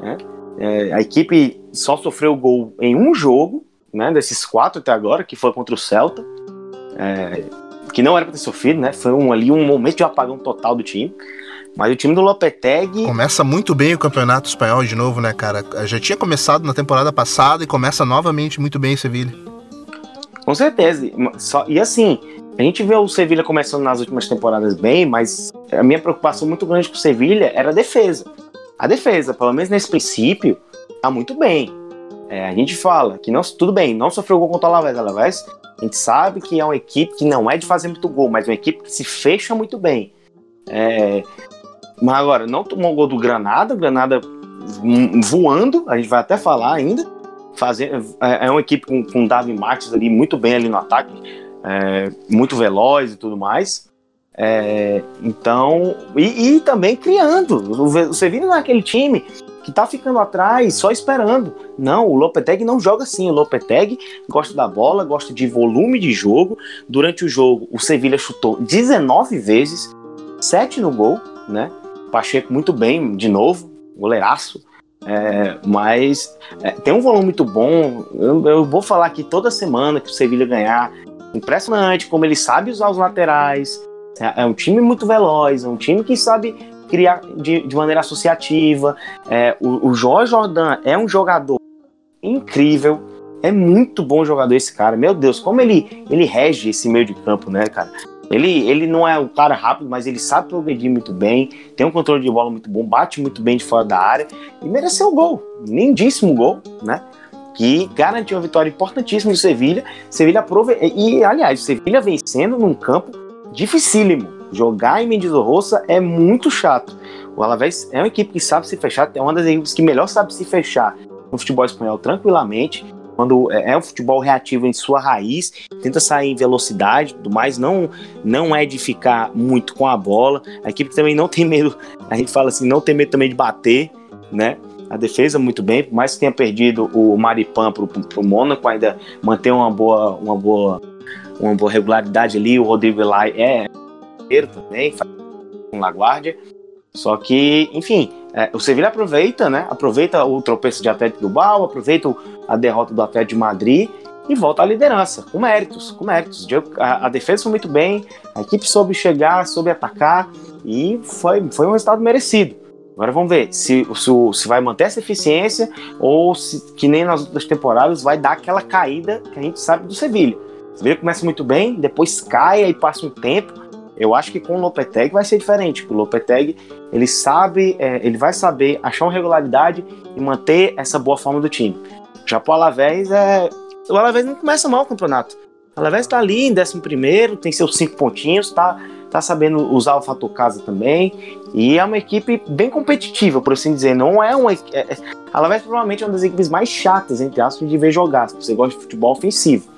Né? É, a equipe só sofreu gol em um jogo, né, desses quatro até agora, que foi contra o Celta. É, que não era para ter sofrido, né? Foi um, ali um momento de apagão total do time. Mas o time do Lopetegui. Começa muito bem o campeonato espanhol de novo, né, cara? Já tinha começado na temporada passada e começa novamente muito bem o Sevilha. Com certeza. Só, e assim, a gente vê o Sevilha começando nas últimas temporadas bem, mas a minha preocupação muito grande com o Sevilha era a defesa. A defesa, pelo menos nesse princípio, tá muito bem. É, a gente fala que não, tudo bem, não sofreu gol contra o Alavés. Alavés, a gente sabe que é uma equipe que não é de fazer muito gol, mas uma equipe que se fecha muito bem. É, mas agora, não tomou gol do Granada, Granada voando, a gente vai até falar ainda. Fazer, é, é uma equipe com, com Davi Martins ali muito bem ali no ataque é, muito veloz e tudo mais. É, então, e, e, também criando. O Sevilla não é aquele time que tá ficando atrás só esperando. Não, o Lopetegui não joga assim. O Lopetegui gosta da bola, gosta de volume de jogo. Durante o jogo, o Sevilla chutou 19 vezes, 7 no gol, né? Pacheco muito bem, de novo, goleiraço. É, mas é, tem um volume muito bom. Eu, eu, vou falar aqui toda semana que o Sevilla ganhar impressionante como ele sabe usar os laterais. É, é um time muito veloz, é um time que sabe criar de, de maneira associativa. É, o, o Jorge Jordan é um jogador incrível, é muito bom jogador esse cara. Meu Deus, como ele, ele rege esse meio de campo, né, cara? Ele, ele não é um cara rápido, mas ele sabe progredir muito bem, tem um controle de bola muito bom, bate muito bem de fora da área e mereceu o gol. Lindíssimo gol, né? que garantiu uma vitória importantíssima do Sevilha. Sevilha aprove... E, aliás, o Sevilha vencendo num campo dificílimo. Jogar em Mendizorroça é muito chato. O Alavés é uma equipe que sabe se fechar, é uma das equipes que melhor sabe se fechar no futebol espanhol tranquilamente. Quando é, é um futebol reativo em sua raiz, tenta sair em velocidade, do mais não não é de ficar muito com a bola. A equipe também não tem medo, a gente fala assim, não tem medo também de bater, né? a defesa muito bem, por mais que tenha perdido o Maripan para o Mônaco, ainda mantém uma boa, uma boa, uma boa regularidade ali. O Rodrigo Elai é também, faz com Laguardia. Só que, enfim, é, o Sevilla aproveita, né? Aproveita o tropeço de Atlético Bal, aproveita a derrota do Atlético de Madrid e volta à liderança, com méritos, com méritos. A, a, defesa foi muito bem, a equipe soube chegar, soube atacar e foi, foi um resultado merecido. Agora vamos ver se, se, se vai manter essa eficiência ou se, que nem nas outras temporadas, vai dar aquela caída que a gente sabe do Sevilha. O Sevilha começa muito bem, depois cai e passa um tempo. Eu acho que com o Lopetegui vai ser diferente. O Lopetegui ele sabe, é, ele vai saber achar uma regularidade e manter essa boa forma do time. Já pro Alavés é, o Alavés não começa mal o campeonato. O Alavés está ali em 11 primeiro, tem seus cinco pontinhos, tá, tá sabendo usar o fator casa também. E é uma equipe bem competitiva, por assim dizer. Não é uma. É, é, Alavés provavelmente é uma das equipes mais chatas, entre aspas, de ver jogar. Se você gosta de futebol ofensivo.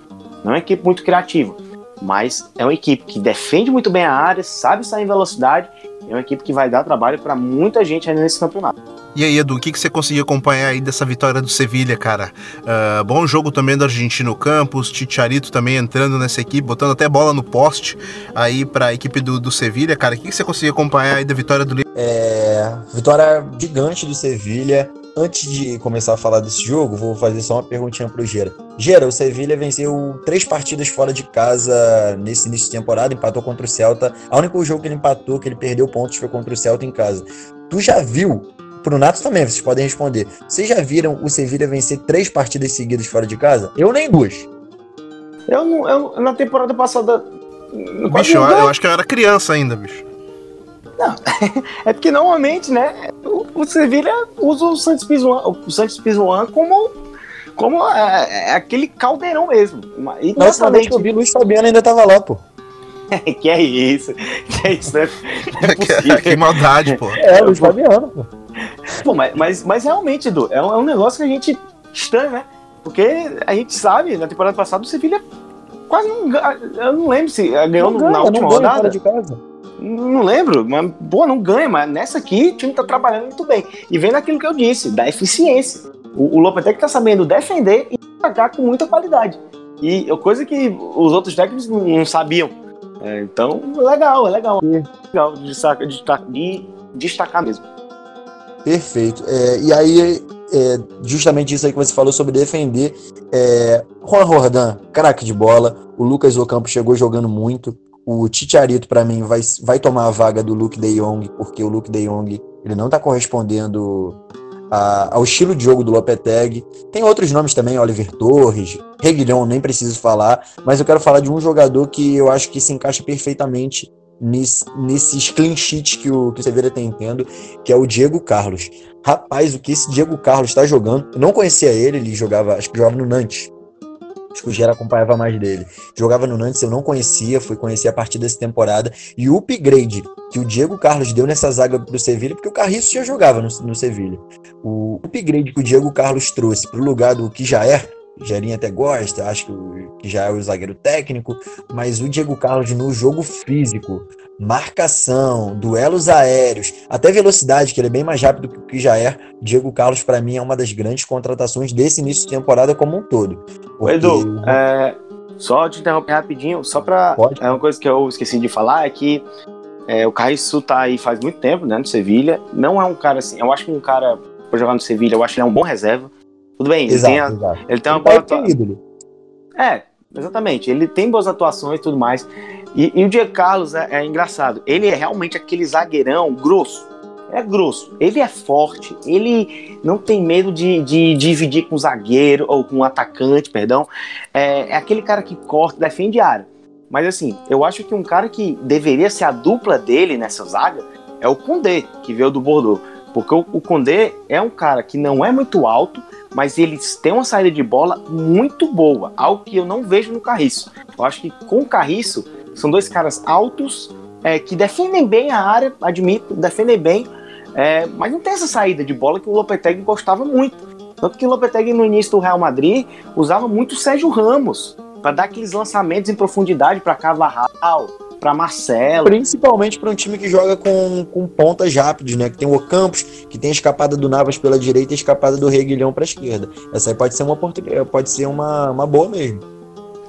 Não é uma equipe muito criativa. Mas é uma equipe que defende muito bem a área, sabe sair em velocidade. É uma equipe que vai dar trabalho para muita gente ainda nesse campeonato. E aí, Edu, o que, que você conseguiu acompanhar aí dessa vitória do Sevilha, cara? Uh, bom jogo também do Argentino Campos, Ticharito também entrando nessa equipe, botando até bola no poste aí para a equipe do, do Sevilha, cara. O que, que você conseguiu acompanhar aí da vitória do É, vitória gigante do Sevilha. Antes de começar a falar desse jogo, vou fazer só uma perguntinha pro Gera. Gera, o Sevilha venceu três partidas fora de casa nesse início de temporada, empatou contra o Celta. O único jogo que ele empatou, que ele perdeu pontos, foi contra o Celta em casa. Tu já viu Pro Nato também, vocês podem responder. Vocês já viram o Sevilha vencer três partidas seguidas fora de casa? Eu nem duas. Eu, não, eu na temporada passada. Bicho, eu, eu, acho que eu era criança ainda, bicho. Não, é porque normalmente, né, o, o Sevilha usa o Santos Pizjuan, o Santos Pizjuan como, como é, é aquele caldeirão mesmo. E Nossa, eu vi Luiz Fabiano ainda tava lá, pô. que é isso? Que é isso? Né? Não é possível. que maldade, pô. É, Luiz Fabiano, pô. Pô, mas, mas, mas realmente, Edu, é um, é um negócio que a gente estranha, né? Porque a gente sabe, na temporada passada o Sevilha quase não Eu não lembro se ganhou não ganha, na última não rodada. De casa. Não lembro, mas pô, não ganha, mas nessa aqui o time tá trabalhando muito bem. E vendo aquilo que eu disse, da eficiência. O, o Lopetegui tá sabendo defender e atacar com muita qualidade. E coisa que os outros técnicos não, não sabiam. É, então, legal, é legal. É legal de destacar, de destacar mesmo. Perfeito. É, e aí, é, justamente isso aí que você falou sobre defender. É, Juan Jordan, craque de bola. O Lucas Ocampo chegou jogando muito. O Titiarito, para mim, vai, vai tomar a vaga do Luke De Jong, porque o Luke De Jong ele não está correspondendo a, ao estilo de jogo do Lopetegui. Tem outros nomes também, Oliver Torres, Reguilhão, nem preciso falar, mas eu quero falar de um jogador que eu acho que se encaixa perfeitamente nesse, nesses clean sheets que o, que o Sevilla tem tendo, que é o Diego Carlos. Rapaz, o que esse Diego Carlos está jogando, eu não conhecia ele, ele jogava, acho que jogava no Nantes. Acho que o Gera acompanhava mais dele. Jogava no Nantes, eu não conhecia, fui conhecer a partir dessa temporada. E o upgrade que o Diego Carlos deu nessa zaga pro Sevilha, porque o Carriço já jogava no, no Sevilha. O upgrade que o Diego Carlos trouxe pro lugar do que já é, Jerinho até gosta, acho que já é o zagueiro técnico, mas o Diego Carlos no jogo físico, marcação, duelos aéreos, até velocidade, que ele é bem mais rápido que o que já é, Diego Carlos para mim é uma das grandes contratações desse início de temporada como um todo. Porque... Edu, é, só te interromper rapidinho, só para é uma coisa que eu esqueci de falar é que é, o Carriço tá aí faz muito tempo, né, no Sevilha. Não é um cara assim, eu acho que um cara para jogar no Sevilha, eu acho que ele é um bom reserva. Tudo bem, exato, ele, tem a, ele tem uma boa atuação. É, exatamente. Ele tem boas atuações e tudo mais. E, e o Diego Carlos é, é, engraçado. Ele é realmente aquele zagueirão grosso. É grosso. Ele é forte. Ele não tem medo de, de, dividir com o zagueiro ou com o atacante, perdão. É, é aquele cara que corta, defende área. Mas assim, eu acho que um cara que deveria ser a dupla dele nessa zaga é o Condé, que veio do Bordeaux. Porque o, o Condé é um cara que não é muito alto, mas eles têm uma saída de bola muito boa, algo que eu não vejo no Carriço. Eu acho que com o Carriço, são dois caras altos, é, que defendem bem a área, admito, defendem bem, é, mas não tem essa saída de bola que o Lopetegui gostava muito. Tanto que o Lopetegui no início do Real Madrid usava muito o Sérgio Ramos para dar aqueles lançamentos em profundidade para Cavarral, para Marcelo. Principalmente para um time que joga com, com pontas rápidas, né? Que tem o Campos, que tem a escapada do Navas pela direita e a escapada do Reguilhão para a esquerda. Essa aí pode ser uma pode ser uma, uma boa mesmo.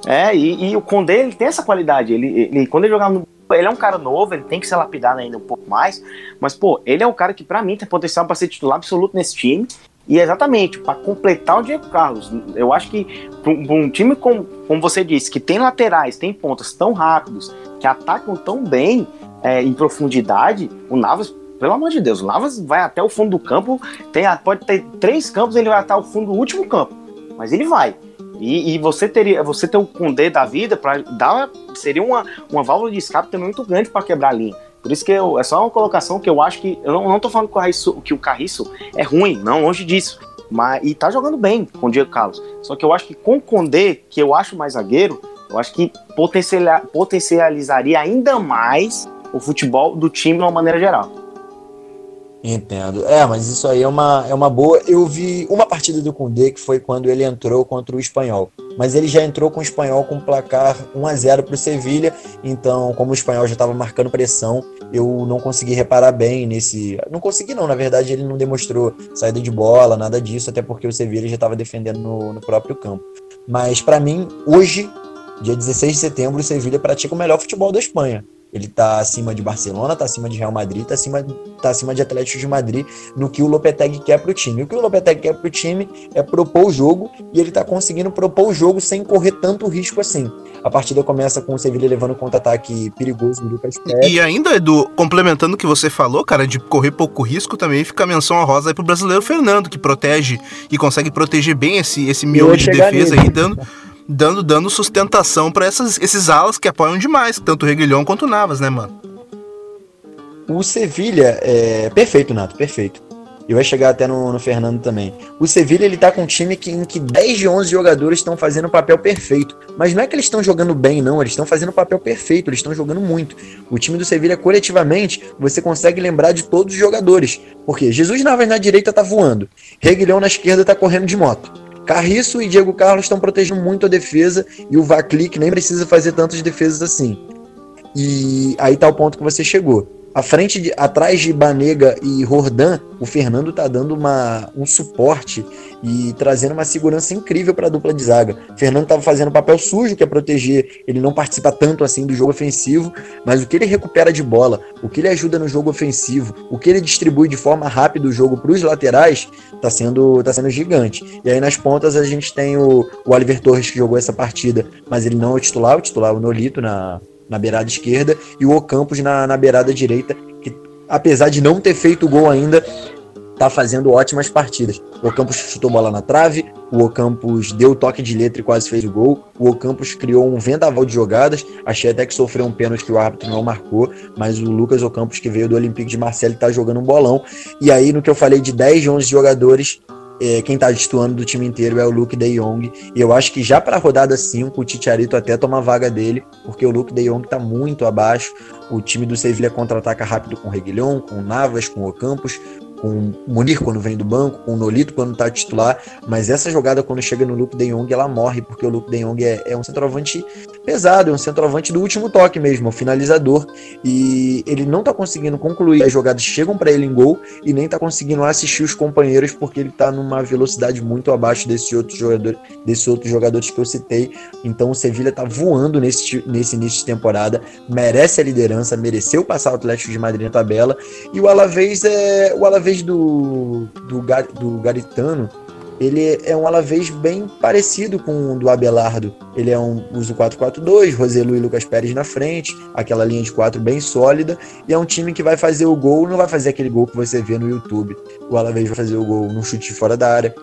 É, e, e o Condé ele tem essa qualidade. Ele, ele quando ele jogava no ele é um cara novo, ele tem que se lapidar ainda um pouco mais, mas pô, ele é um cara que para mim tem potencial para ser titular absoluto nesse time. E exatamente, para completar o Diego Carlos. Eu acho que um, time com, como você disse, que tem laterais, tem pontas tão rápidos, que atacam tão bem é, em profundidade, o Navas, pelo amor de Deus, o Navas vai até o fundo do campo, tem, pode ter três campos, ele vai até o fundo do último campo. Mas ele vai. E, e, você teria, você ter o Condé da vida para dar seria uma, uma válvula de escape também muito grande para quebrar a linha. Por isso que eu, é só uma colocação que eu acho que eu não, não tô falando que o, Carriço, que o Carriço é ruim, não, longe disso. Mas e tá jogando bem com o Diego Carlos. Só que eu acho que com o Condé, que eu acho mais zagueiro, eu acho que potencializaria ainda mais o futebol do time de uma maneira geral. Entendo. É, mas isso aí é uma, é uma boa. Eu vi uma partida do Koundé que foi quando ele entrou contra o Espanhol. Mas ele já entrou com o Espanhol com placar 1 a 0 para o Sevilha. Então, como o Espanhol já estava marcando pressão, eu não consegui reparar bem nesse. Não consegui, não. Na verdade, ele não demonstrou saída de bola, nada disso, até porque o Sevilha já estava defendendo no, no próprio campo. Mas, para mim, hoje, dia 16 de setembro, o Sevilha pratica o melhor futebol da Espanha. Ele está acima de Barcelona, está acima de Real Madrid, está acima, tá acima de Atlético de Madrid no que o Lopetegui quer para o time. O que o Lopetegui quer para o time é propor o jogo e ele está conseguindo propor o jogo sem correr tanto risco assim. A partida começa com o Sevilla levando contra-ataque perigoso do Lucas Pérez. E ainda, Edu, complementando o que você falou, cara, de correr pouco risco, também fica a menção rosa aí pro brasileiro Fernando, que protege e consegue proteger bem esse, esse miolo de defesa nele. aí, dando dando, dando sustentação para esses alas que apoiam demais, tanto o Reguilhão quanto o Navas, né, mano? O Sevilha é perfeito, Nato, perfeito. E vai chegar até no, no, Fernando também. O Sevilha ele tá com um time que, em que 10 de 11 jogadores estão fazendo o papel perfeito. Mas não é que eles estão jogando bem, não. Eles estão fazendo o papel perfeito. Eles estão jogando muito. O time do Sevilha, coletivamente, você consegue lembrar de todos os jogadores. Porque Jesus Navas na direita tá voando. Reguilhão na esquerda tá correndo de moto. Carriço e Diego Carlos estão protegendo muito a defesa e o Vaclic nem precisa fazer tantas defesas assim. E aí tá o ponto que você chegou. À frente, de, atrás de Banega e Rordan, o Fernando tá dando uma, um suporte e trazendo uma segurança incrível para a dupla de zaga. O Fernando estava fazendo papel sujo, que é proteger, ele não participa tanto assim do jogo ofensivo, mas o que ele recupera de bola, o que ele ajuda no jogo ofensivo, o que ele distribui de forma rápida o jogo para os laterais, tá sendo, tá sendo gigante. E aí nas pontas a gente tem o, o Oliver Torres que jogou essa partida, mas ele não é o titular, o titular é o Nolito na, na beirada esquerda, e o Ocampos na, na beirada direita, que apesar de não ter feito gol ainda, tá fazendo ótimas partidas. O Ocampos chutou bola na trave, o Ocampos deu toque de letra e quase fez o gol. O Ocampos criou um vendaval de jogadas. Achei até que sofreu um pênalti que o árbitro não marcou, mas o Lucas Ocampos, que veio do Olympique de Marseille, tá jogando um bolão. E aí, no que eu falei de 10 de 11 jogadores, é, quem tá destoando do time inteiro é o Luke De Jong. E eu acho que já para a rodada 5, o Titiarito até toma a vaga dele, porque o Luke De Jong tá muito abaixo. O time do Sevilla contra-ataca rápido com o Reguilhão, com o Navas, com o Ocampos com o Munir quando vem do banco, com o Nolito quando está titular, mas essa jogada quando chega no Luke De Jong, ela morre, porque o Luke De Jong é, é um centroavante pesado, é um centroavante do último toque mesmo, é um finalizador, e ele não está conseguindo concluir, as jogadas chegam para ele em gol, e nem está conseguindo assistir os companheiros, porque ele está numa velocidade muito abaixo desse outro jogador, desses outros jogadores que eu citei, então o Sevilha está voando nesse, nesse início de temporada, merece a liderança, mereceu passar o Atlético de Madrid na tabela, e o Alavés é o Alavés Alavés do, do, do Garitano, ele é um Alavés bem parecido com o do Abelardo. Ele é um uso 4-4-2, Roselu e Lucas Pérez na frente, aquela linha de quatro bem sólida, e é um time que vai fazer o gol, não vai fazer aquele gol que você vê no YouTube. O Alavés vai fazer o gol num chute fora da área,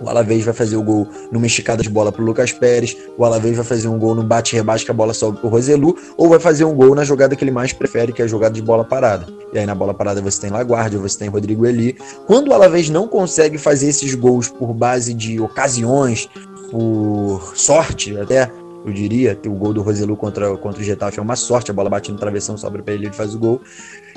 o Alavés vai fazer o gol numa esticada de bola para o Lucas Pérez. O Alavés vai fazer um gol no bate-rebate que a bola sobe para o Roselu. Ou vai fazer um gol na jogada que ele mais prefere, que é a jogada de bola parada. E aí na bola parada você tem Laguardia, você tem Rodrigo Eli. Quando o Alavés não consegue fazer esses gols por base de ocasiões, por sorte até, eu diria, o gol do Roselu contra, contra o Getafe é uma sorte, a bola bate no travessão, sobra para ele, ele faz o gol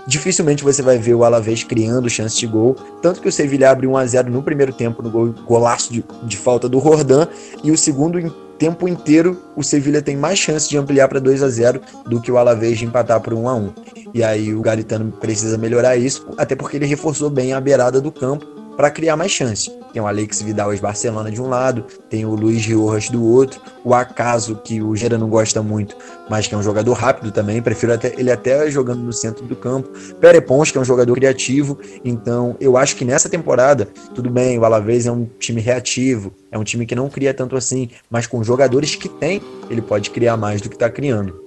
dificilmente você vai ver o Alavés criando chance de gol. Tanto que o Sevilha abre 1 a 0 no primeiro tempo, no gol, golaço de, de falta do Rordan, e o segundo tempo inteiro o Sevilha tem mais chance de ampliar para 2 a 0 do que o Alavés de empatar por 1 a 1. E aí o Garitano precisa melhorar isso, até porque ele reforçou bem a beirada do campo para criar mais chance. tem o Alex Vidal ex Barcelona de um lado, tem o Luiz Riojas do outro, o Acaso, que o Gera não gosta muito, mas que é um jogador rápido também, prefiro até, ele até jogando no centro do campo, Perepons, que é um jogador criativo, então eu acho que nessa temporada, tudo bem, o Alavés é um time reativo, é um time que não cria tanto assim, mas com jogadores que tem, ele pode criar mais do que está criando.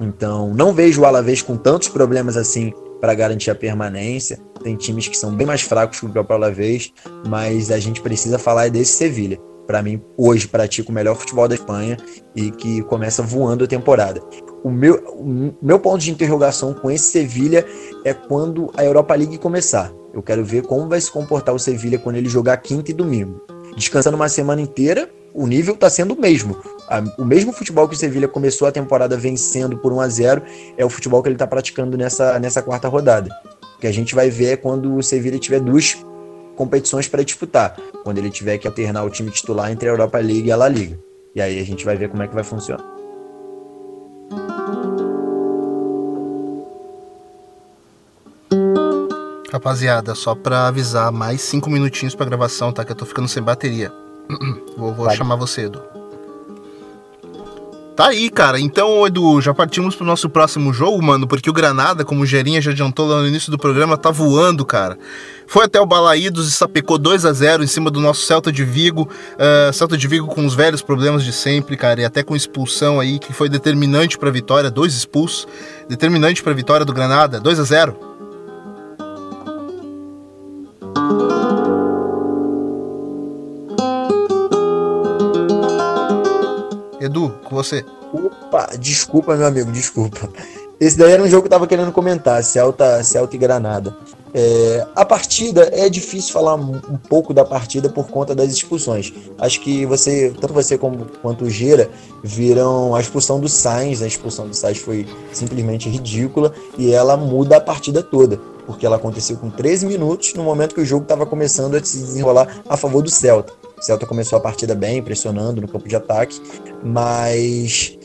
Então, não vejo o Alavés com tantos problemas assim para garantir a permanência. Tem times que são bem mais fracos que o próprio Alavés, mas a gente precisa falar desse Sevilha. Para mim, hoje pratica o melhor futebol da Espanha e que começa voando a temporada. O meu, o meu ponto de interrogação com esse Sevilha é quando a Europa League começar. Eu quero ver como vai se comportar o Sevilha quando ele jogar quinta e domingo. Descansando uma semana inteira, o nível está sendo o mesmo. O mesmo futebol que o Sevilha começou a temporada vencendo por 1 a 0 é o futebol que ele está praticando nessa, nessa quarta rodada. O que a gente vai ver é quando o Sevilha tiver duas competições para disputar, quando ele tiver que alternar o time titular entre a Europa League e a La Liga. E aí a gente vai ver como é que vai funcionar. Rapaziada, só para avisar, mais cinco minutinhos para gravação, tá? Que eu tô ficando sem bateria. Vou, vou chamar você, Edu. Tá aí, cara. Então, Edu, já partimos pro nosso próximo jogo, mano, porque o Granada, como o Gerinha já adiantou lá no início do programa, tá voando, cara. Foi até o Balaídos e sapecou 2 a 0 em cima do nosso Celta de Vigo. Uh, Celta de Vigo com os velhos problemas de sempre, cara, e até com expulsão aí, que foi determinante pra vitória, dois expulsos. Determinante pra vitória do Granada, 2 a 0 Edu, com você. Opa, desculpa, meu amigo, desculpa. Esse daí era um jogo que eu tava querendo comentar, Celta, Celta e Granada. É, a partida é difícil falar um, pouco da partida por conta das expulsões. Acho que você, tanto você como quanto o Gira, viram a expulsão do Sainz. A expulsão do Sainz foi simplesmente ridícula e ela muda a partida toda, porque ela aconteceu com 13 minutos no momento que o jogo estava começando a se desenrolar a favor do Celta. Celta começou a partida bem, pressionando no campo de ataque, mas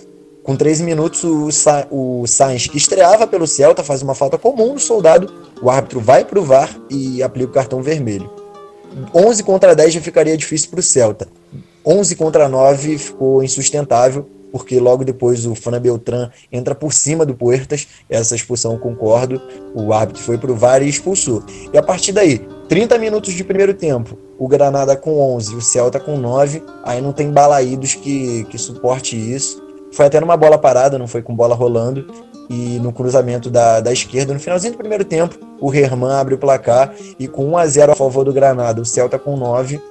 com 13 minutos o, Sa o Sainz, que estreava pelo Celta, faz uma falta comum no soldado, o árbitro vai pro VAR e aplica o cartão vermelho. 11 contra 10 já ficaria difícil para o Celta. 11 contra 9 ficou insustentável, porque logo depois o Fana Beltran entra por cima do Puertas, essa expulsão concordo, o árbitro foi pro VAR e expulsou. E a partir daí, 30 minutos de primeiro tempo, o Granada com 11, o Celta com 9, aí não tem balaídos que, que suporte isso. Foi até numa bola parada, não foi com bola rolando, e no cruzamento da, da esquerda, no finalzinho do primeiro tempo, o Herman abre o placar e com 1 a 0 a favor do Granada, o Celta com 9,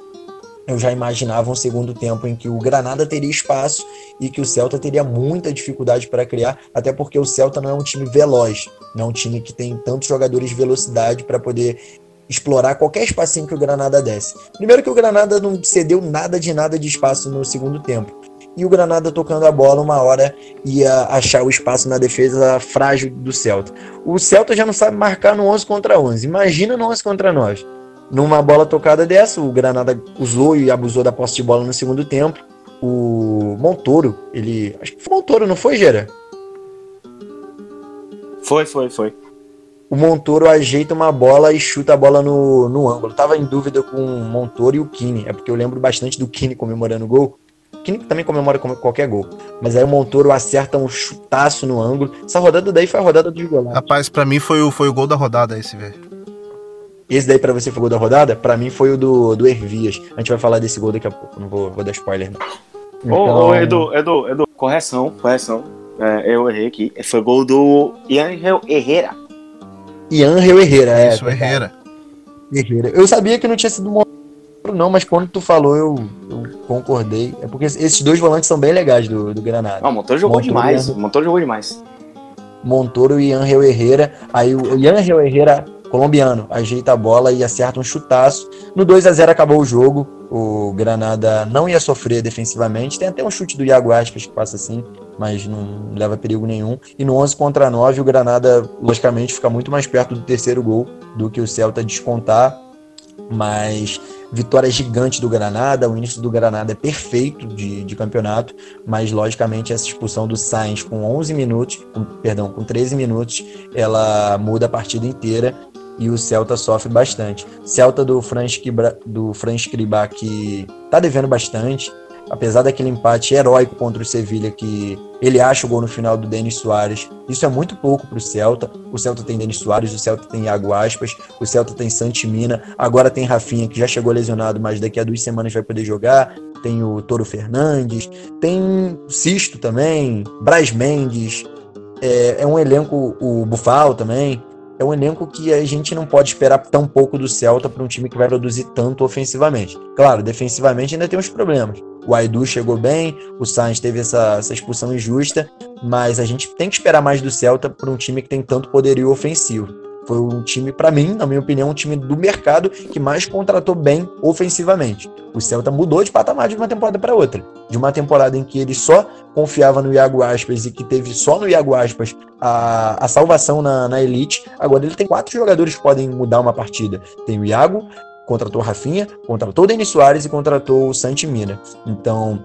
eu já imaginava um segundo tempo em que o Granada teria espaço e que o Celta teria muita dificuldade para criar, até porque o Celta não é um time veloz, não é um time que tem tantos jogadores de velocidade para poder explorar qualquer espacinho que o Granada desse. Primeiro que o Granada não cedeu nada de nada de espaço no segundo tempo. E o Granada tocando a bola, uma hora ia achar o espaço na defesa frágil do Celta. O Celta já não sabe marcar no 11 contra 11. Imagina no 11 contra 9. Numa bola tocada dessa, o Granada usou e abusou da posse de bola no segundo tempo. O Montoro, ele. Acho que foi Montoro, não foi, Gera? Foi, foi, foi o Montoro ajeita uma bola e chuta a bola no, no ângulo. Tava em dúvida com o Montoro e o Kine, é porque eu lembro bastante do Kine comemorando o gol. O Kine também comemora qualquer gol. Mas aí o Montoro acerta um chutaço no ângulo. Essa rodada daí foi a rodada do golaço. Rapaz, para mim foi o, foi o gol da rodada esse, velho. Esse daí para você foi o gol da rodada? Para mim foi o do, do Ervias. A gente vai falar desse gol daqui a pouco. Não vou, vou dar spoiler, não. Então... Ô, ô, Edu, Edu, Edu, correção, correção. É, eu errei aqui. Foi gol do Ian Herrera. E Angel Herrera, é. Isso, Herrera. Herrera. Eu sabia que não tinha sido Montoro, não, mas quando tu falou, eu, eu, concordei. É porque esses dois volantes são bem legais do, do Granada. Não, o Montoro jogou Montoro demais. O Montoro jogou demais. Montoro e Angel Herrera. Aí o Angel Herrera, colombiano, ajeita a bola e acerta um chutaço. No 2 a 0 acabou o jogo. O Granada não ia sofrer defensivamente. Tem até um chute do Iago Aspas que passa assim mas não leva perigo nenhum. E no 11 contra 9, o Granada, logicamente, fica muito mais perto do terceiro gol do que o Celta descontar. Mas vitória gigante do Granada, o início do Granada é perfeito de, de campeonato, mas logicamente essa expulsão do Sainz com 11 minutos, com, perdão, com 13 minutos, ela muda a partida inteira. e o Celta sofre bastante. Celta do Franz do Franz Kribá que tá devendo bastante, apesar daquele empate heróico contra o Sevilha que ele acha o gol no final do Denis Soares. Isso é muito pouco para o Celta. O Celta tem Denis Soares, o Celta tem Iago Aspas, o Celta tem Santimina, agora tem Rafinha que já chegou lesionado, mas daqui a duas semanas vai poder jogar. Tem o Toro Fernandes, tem Sisto também, Braz Mendes. É, é um elenco, o Bufal também é um elenco que a gente não pode esperar tão pouco do Celta para um time que vai produzir tanto ofensivamente. Claro, defensivamente ainda tem uns problemas. O Aidu chegou bem, o Sainz teve essa, essa expulsão injusta, mas a gente tem que esperar mais do Celta para um time que tem tanto poderio ofensivo. Foi um time, para mim, na minha opinião, um time do mercado que mais contratou bem ofensivamente. O Celta mudou de patamar de uma temporada para outra. De uma temporada em que ele só confiava no Iago Aspas e que teve só no Iago Aspas a, a salvação na, na elite, agora ele tem quatro jogadores que podem mudar uma partida. Tem o Iago, contratou o Rafinha, contratou o Denis Soares e contratou o Santi Mina. Então,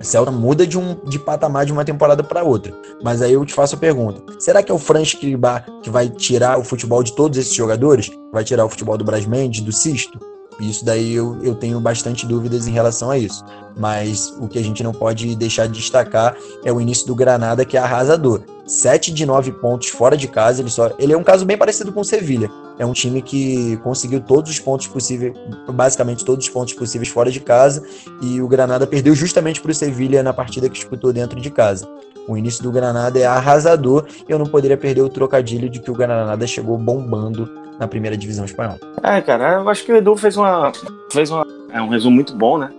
Celta muda de, um, de patamar de uma temporada para outra. Mas aí eu te faço a pergunta: será que é o Franz Kribá que vai tirar o futebol de todos esses jogadores? Vai tirar o futebol do Brasmendes, do Sisto? Isso daí eu, eu tenho bastante dúvidas em relação a isso. Mas o que a gente não pode deixar de destacar é o início do Granada, que é arrasador. 7 de 9 pontos fora de casa. Ele, só, ele é um caso bem parecido com o Sevilha. É um time que conseguiu todos os pontos possíveis, basicamente todos os pontos possíveis fora de casa. E o Granada perdeu justamente para o Sevilha na partida que disputou dentro de casa. O início do Granada é arrasador e eu não poderia perder o trocadilho de que o Granada chegou bombando na primeira divisão espanhola. É, cara, eu acho que o Edu fez uma fez uma, é um resumo muito bom, né?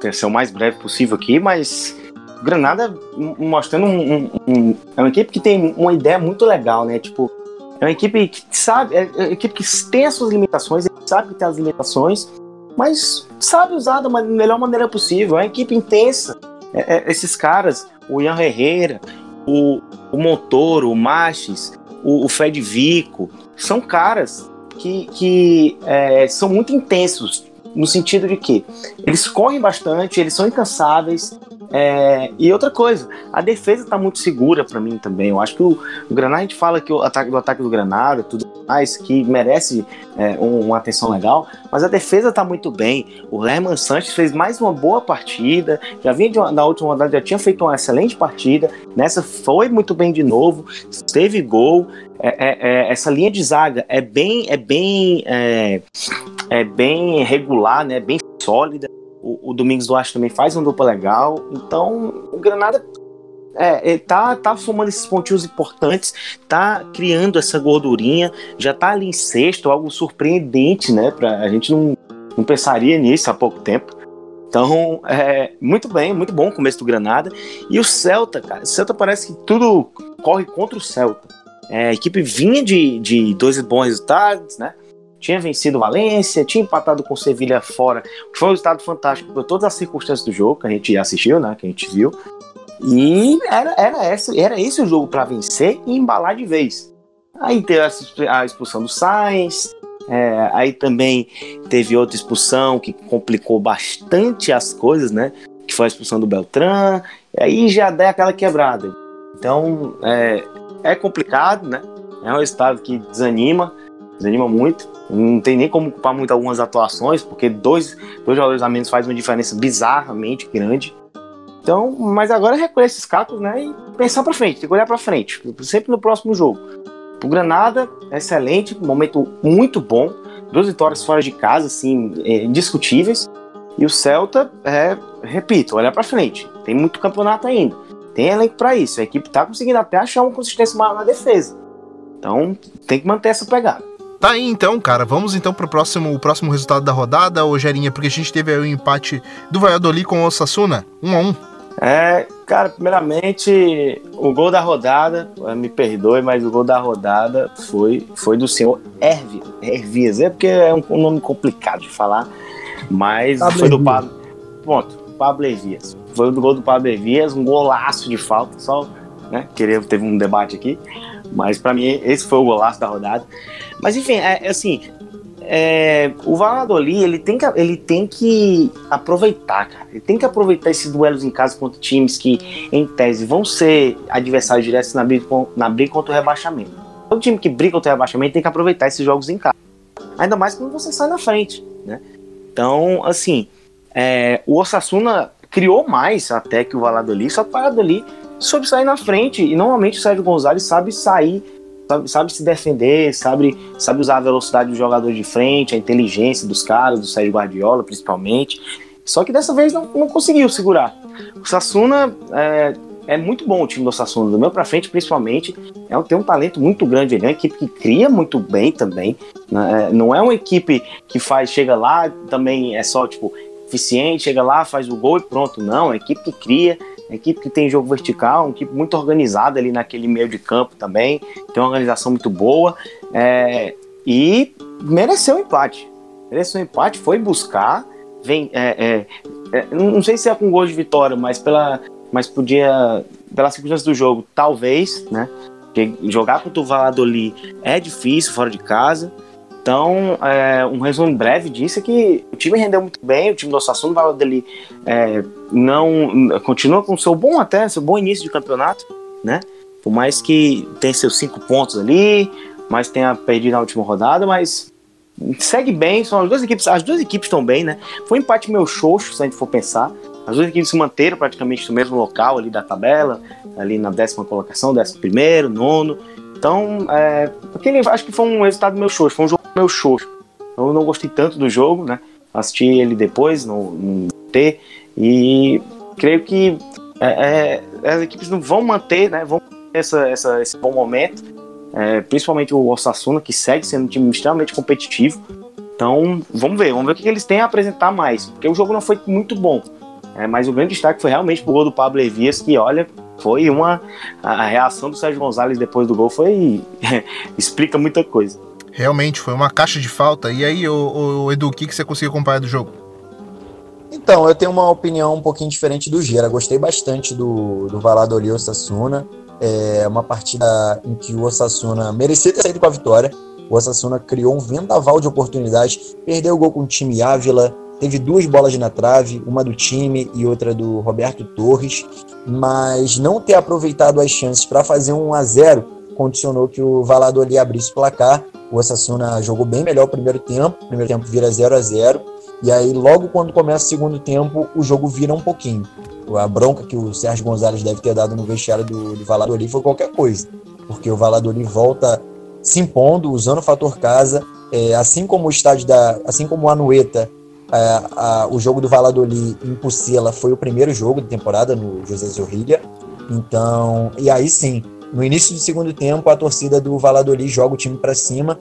Quer ser o mais breve possível aqui, mas Granada mostrando um, um, um, é uma equipe que tem uma ideia muito legal, né? Tipo, é uma equipe que sabe, é uma equipe que tem as suas limitações, sabe que tem as limitações, mas sabe usar da melhor maneira possível. É uma equipe intensa. É, é, esses caras, o Ian Herrera, o, o Montoro, o Machis, o, o Fred Vico, são caras que, que é, são muito intensos, no sentido de que eles correm bastante, eles são incansáveis. É, e outra coisa, a defesa está muito segura para mim também. Eu acho que o, o, Granada, a gente fala que o ataque do ataque do Granada, tudo mais, que merece é, um, uma atenção legal, mas a defesa está muito bem. O Lerman Sanches fez mais uma boa partida, já vinha uma, na última rodada, já tinha feito uma excelente partida. Nessa foi muito bem de novo, teve gol. É, é, é, essa linha de zaga é bem, é bem, é, é bem regular, né? Bem sólida. O, o Domingos Duarte também faz uma dupla legal. Então, o Granada é, ele tá, tá formando esses pontinhos importantes, tá criando essa gordurinha, já tá ali em sexto, algo surpreendente, né? Pra, a gente não, não pensaria nisso há pouco tempo. Então, é, muito bem, muito bom o começo do Granada. E o Celta, cara, o Celta parece que tudo corre contra o Celta. É, a equipe vinha de, de dois bons resultados, né? Tinha vencido Valência, tinha empatado com Sevilha fora, foi um resultado fantástico por todas as circunstâncias do jogo que a gente assistiu, né? Que a gente viu. E era, era, essa, era esse o jogo para vencer e embalar de vez. Aí teve a expulsão do Sainz, é, aí também teve outra expulsão que complicou bastante as coisas, né? Que foi a expulsão do Beltrán, aí já dá aquela quebrada. Então, é, é complicado, né? É um resultado que desanima, desanima muito. Não tem nem como culpar muito algumas atuações, porque dois, dois jogadores a menos faz uma diferença bizarramente grande. Então, mas agora é recolher esses cacos, né? E pensar para frente, tem que olhar para frente, sempre no próximo jogo. O Granada, excelente, momento muito bom, duas vitórias fora de casa, assim, é, indiscutíveis. E o Celta, é, repito, olhar para frente, tem muito campeonato ainda. Tem elenco para isso. A equipe tá conseguindo até achar uma consistência maior na defesa. Então, tem que manter essa pegada. Tá aí então, cara. Vamos então pro próximo, o próximo resultado da rodada, ô Gerinha, porque a gente teve aí o um empate do Valladolid com o Osasuna, 1 um a 1 um. É, cara, primeiramente, o gol da rodada, me perdoe, mas o gol da rodada foi, foi do senhor Hervi, Hervias. É porque é um, um nome complicado de falar, mas Pablo foi do Pablo. Pronto, Pablo Hervias foi o gol do Pablo Evias, um golaço de falta, só, né, queria, teve um debate aqui, mas para mim esse foi o golaço da rodada. Mas enfim, é, é assim, é, o Valladolid ele tem, que, ele tem que aproveitar, cara. Ele tem que aproveitar esses duelos em casa contra times que, em tese, vão ser adversários diretos na briga, na briga contra o rebaixamento. todo time que briga contra o rebaixamento tem que aproveitar esses jogos em casa. Ainda mais quando você sai na frente, né? Então, assim, é, o Osasuna criou mais até que o Valladolid, só que o Valladolid soube sair na frente. E normalmente o Sérgio Gonzalez sabe sair, sabe, sabe, se defender, sabe, sabe usar a velocidade do jogador de frente, a inteligência dos caras, do Sérgio Guardiola principalmente. Só que dessa vez não, não conseguiu segurar. O Sassuna é, é, muito bom o time do Sassuna, do meu para frente principalmente. É, tem um talento muito grande ele é uma equipe que cria muito bem também. Né? É, não é uma equipe que faz, chega lá, também é só tipo eficiente, chega lá, faz o gol e pronto. Não, é uma equipe que cria, uma equipe que tem jogo vertical, uma equipe muito organizada ali naquele meio de campo também, tem uma organização muito boa é, e mereceu um empate. Mereceu um empate, foi buscar, vem, é, é, é não sei se é com gol de vitória, mas pela, mas podia, pelas circunstâncias do jogo, talvez, né? Porque jogar contra o Valladolid é difícil fora de casa. Então, é, um resumo breve disso é que o time rendeu muito bem, o time do Osasuna, o Valladolid é, não continua com seu bom até, seu bom início de campeonato, né? Por mais que tenha seus cinco pontos ali, mas tenha perdido na última rodada, mas segue bem, são as duas equipes, as duas equipes estão bem, né? Foi um empate meio xoxo, se a gente for pensar. As duas equipes se manteram praticamente no mesmo local ali da tabela, ali na décima colocação, décimo primeiro, nono. Então, é, aquele, acho que foi um resultado meio xoxo, foi um jogo meio xoxo. Eu não gostei tanto do jogo, né? Assisti ele depois no, no T e creio que é, é, as equipes não vão manter, né? Vão manter essa, essa, esse bom momento, é, principalmente o Osasuna, que segue sendo um time extremamente competitivo. Então, vamos ver, vamos ver o que eles têm a apresentar mais, porque o jogo não foi muito bom. É, mas o grande destaque foi realmente pro gol do Pablo Evias, que olha, foi uma. A reação do Sérgio Gonzalez depois do gol foi. explica muita coisa. Realmente, foi uma caixa de falta. E aí, o, o Edu, o que, que você conseguiu acompanhar do jogo? Então, eu tenho uma opinião um pouquinho diferente do Gera. Gostei bastante do, do Valladolid Osasuna. É uma partida em que o Osasuna merecia ter saído com a vitória. O Osasuna criou um vendaval de oportunidades, perdeu o gol com o time Ávila, teve duas bolas na trave, uma do time e outra do Roberto Torres, mas não ter aproveitado as chances para fazer um a 0 condicionou que o Valladolid abrisse o placar. O Osasuna jogou bem melhor o primeiro tempo, o primeiro tempo vira 0 a 0 e aí logo quando começa o segundo tempo o jogo vira um pouquinho. A bronca que o Sérgio Gonzalez deve ter dado no vestiário do, do foi qualquer coisa, porque o Valladolid volta se impondo, usando o fator casa, é, assim como o estádio da, assim como o Anueta é, a, o jogo do Valladolid em Pucela foi o primeiro jogo de temporada no José Zorrilla. Então, e aí sim, no início do segundo tempo, a torcida do Valladolid joga o time para cima.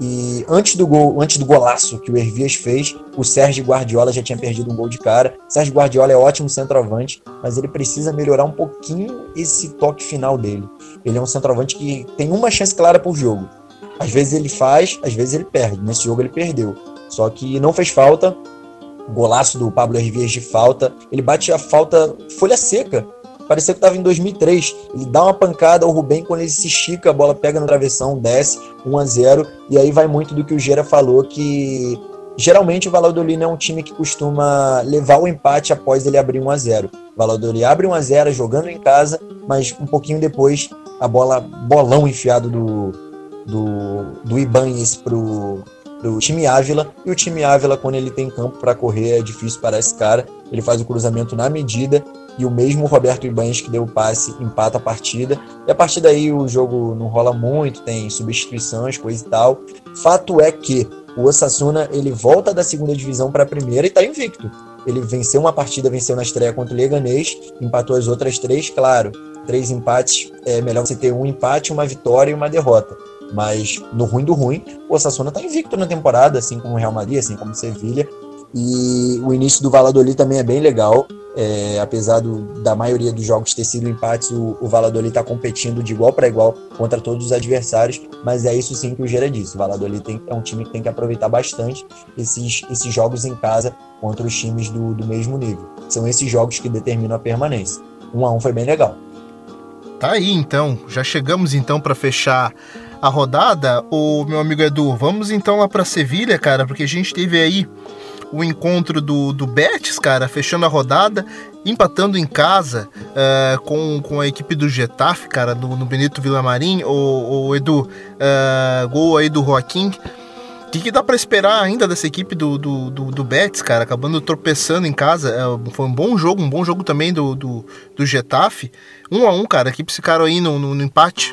E antes do gol, antes do golaço que o Hervias fez, o Sérgio Guardiola já tinha perdido um gol de cara. Sérgio Guardiola é ótimo centroavante, mas ele precisa melhorar um pouquinho esse toque final dele. Ele é um centroavante que tem uma chance clara por jogo. Às vezes ele faz, às vezes ele perde. Nesse jogo ele perdeu. Só que não fez falta. Golaço do Pablo Hervias de falta. Ele bate a falta folha seca. Parecia que estava em 2003. Ele dá uma pancada ao Rubem quando ele se estica, a bola pega no travessão, desce 1 a 0 e aí vai muito do que o Gera falou que geralmente o Valladolid é um time que costuma levar o empate após ele abrir 1 a 0. O Valladolid abre 1 a 0 jogando em casa, mas um pouquinho depois a bola bolão enfiado do do, do Ibanez pro do time Ávila. E o time Ávila, quando ele tem campo para correr, é difícil para esse cara. Ele faz o cruzamento na medida. E o mesmo Roberto Ibanez que deu o passe empata a partida. E a partir daí o jogo não rola muito, tem substituições, coisa e tal. Fato é que o Osasuna ele volta da segunda divisão para a primeira e está invicto. Ele venceu uma partida, venceu na estreia contra o Leganês, empatou as outras três, claro. Três empates, é melhor você ter um empate, uma vitória e uma derrota. Mas no ruim do ruim, o Osasuna está invicto na temporada, assim como o Real Madrid, assim como o Sevilha. E o início do Valladolid também é bem legal. É, apesar do, da maioria dos jogos ter sido empates, o, o Valladolid está competindo de igual para igual contra todos os adversários, mas é isso sim que o Gera disse. O Valladolid tem, é um time que tem que aproveitar bastante esses, esses jogos em casa contra os times do, do mesmo nível. São esses jogos que determinam a permanência. Um a um foi bem legal. Tá aí então, já chegamos então para fechar a rodada, o meu amigo Edu, vamos então lá para Sevilha, cara, porque a gente teve aí o encontro do, do Betis, cara, fechando a rodada, empatando em casa uh, com, com a equipe do Getafe, cara, no, no Benito Villamarim, o, o Edu, uh, gol aí do Joaquim. O que, que, dá para esperar ainda dessa equipe do, do, do, do, Betis, cara? Acabando tropeçando em casa. É, foi um bom jogo, um bom jogo também do, do, do Getafe. Um a um, cara. A equipe ficaram aí no, no, no empate.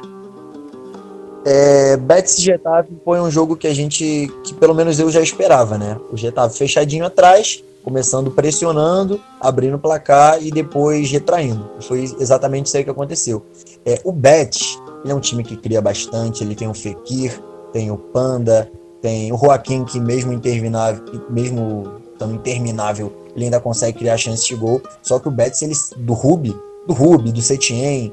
É, Betis e Getafe foi um jogo que a gente, que pelo menos eu já esperava, né? O Getafe fechadinho atrás, começando pressionando, abrindo o placar e depois retraindo. Foi exatamente isso aí que aconteceu. É, o Betis, ele é um time que cria bastante, ele tem o Fekir, tem o Panda, tem o Joaquim, que mesmo interminável, mesmo tão interminável, ele ainda consegue criar chances de gol. Só que o Betis, ele, do Rubi, do Rubi, do Setien,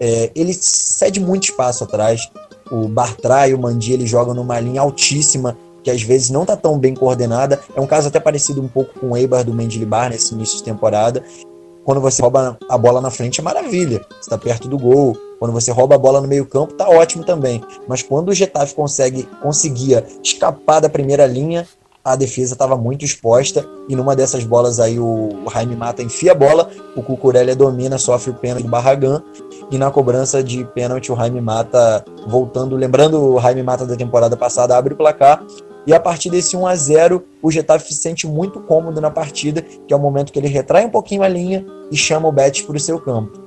é, ele cede muito espaço atrás. O Bartra e o Mandi, eles jogam numa linha altíssima, que às vezes não tá tão bem coordenada. É um caso até parecido um pouco com o Eibar do Mendilibar nesse início de temporada. Quando você rouba a bola na frente é maravilha, está perto do gol, quando você rouba a bola no meio-campo, tá ótimo também. Mas quando o Getafe consegue, conseguia escapar da primeira linha, a defesa estava muito exposta e numa dessas bolas aí o Jaime Mata enfia a bola, o Cucurella domina, sofre o pênalti do Barragan e na cobrança de pênalti o Jaime Mata voltando, lembrando o Jaime Mata da temporada passada, abre o placar e a partir desse 1 a 0 o Getafe se sente muito cômodo na partida, que é o momento que ele retrai um pouquinho a linha e chama o Betis para o seu campo.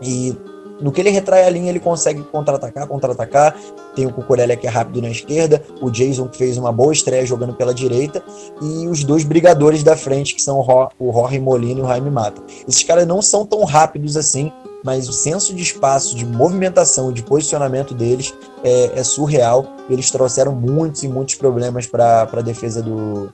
E no que ele retrai a linha, ele consegue contra-atacar, contra-atacar. Tem o Cucurella que é rápido na esquerda, o Jason que fez uma boa estreia jogando pela direita, e os dois brigadores da frente, que são o Jorge Molina e o Jaime Mata. Esses caras não são tão rápidos assim, mas o senso de espaço, de movimentação, de posicionamento deles é, é surreal. Eles trouxeram muitos e muitos problemas para a defesa do,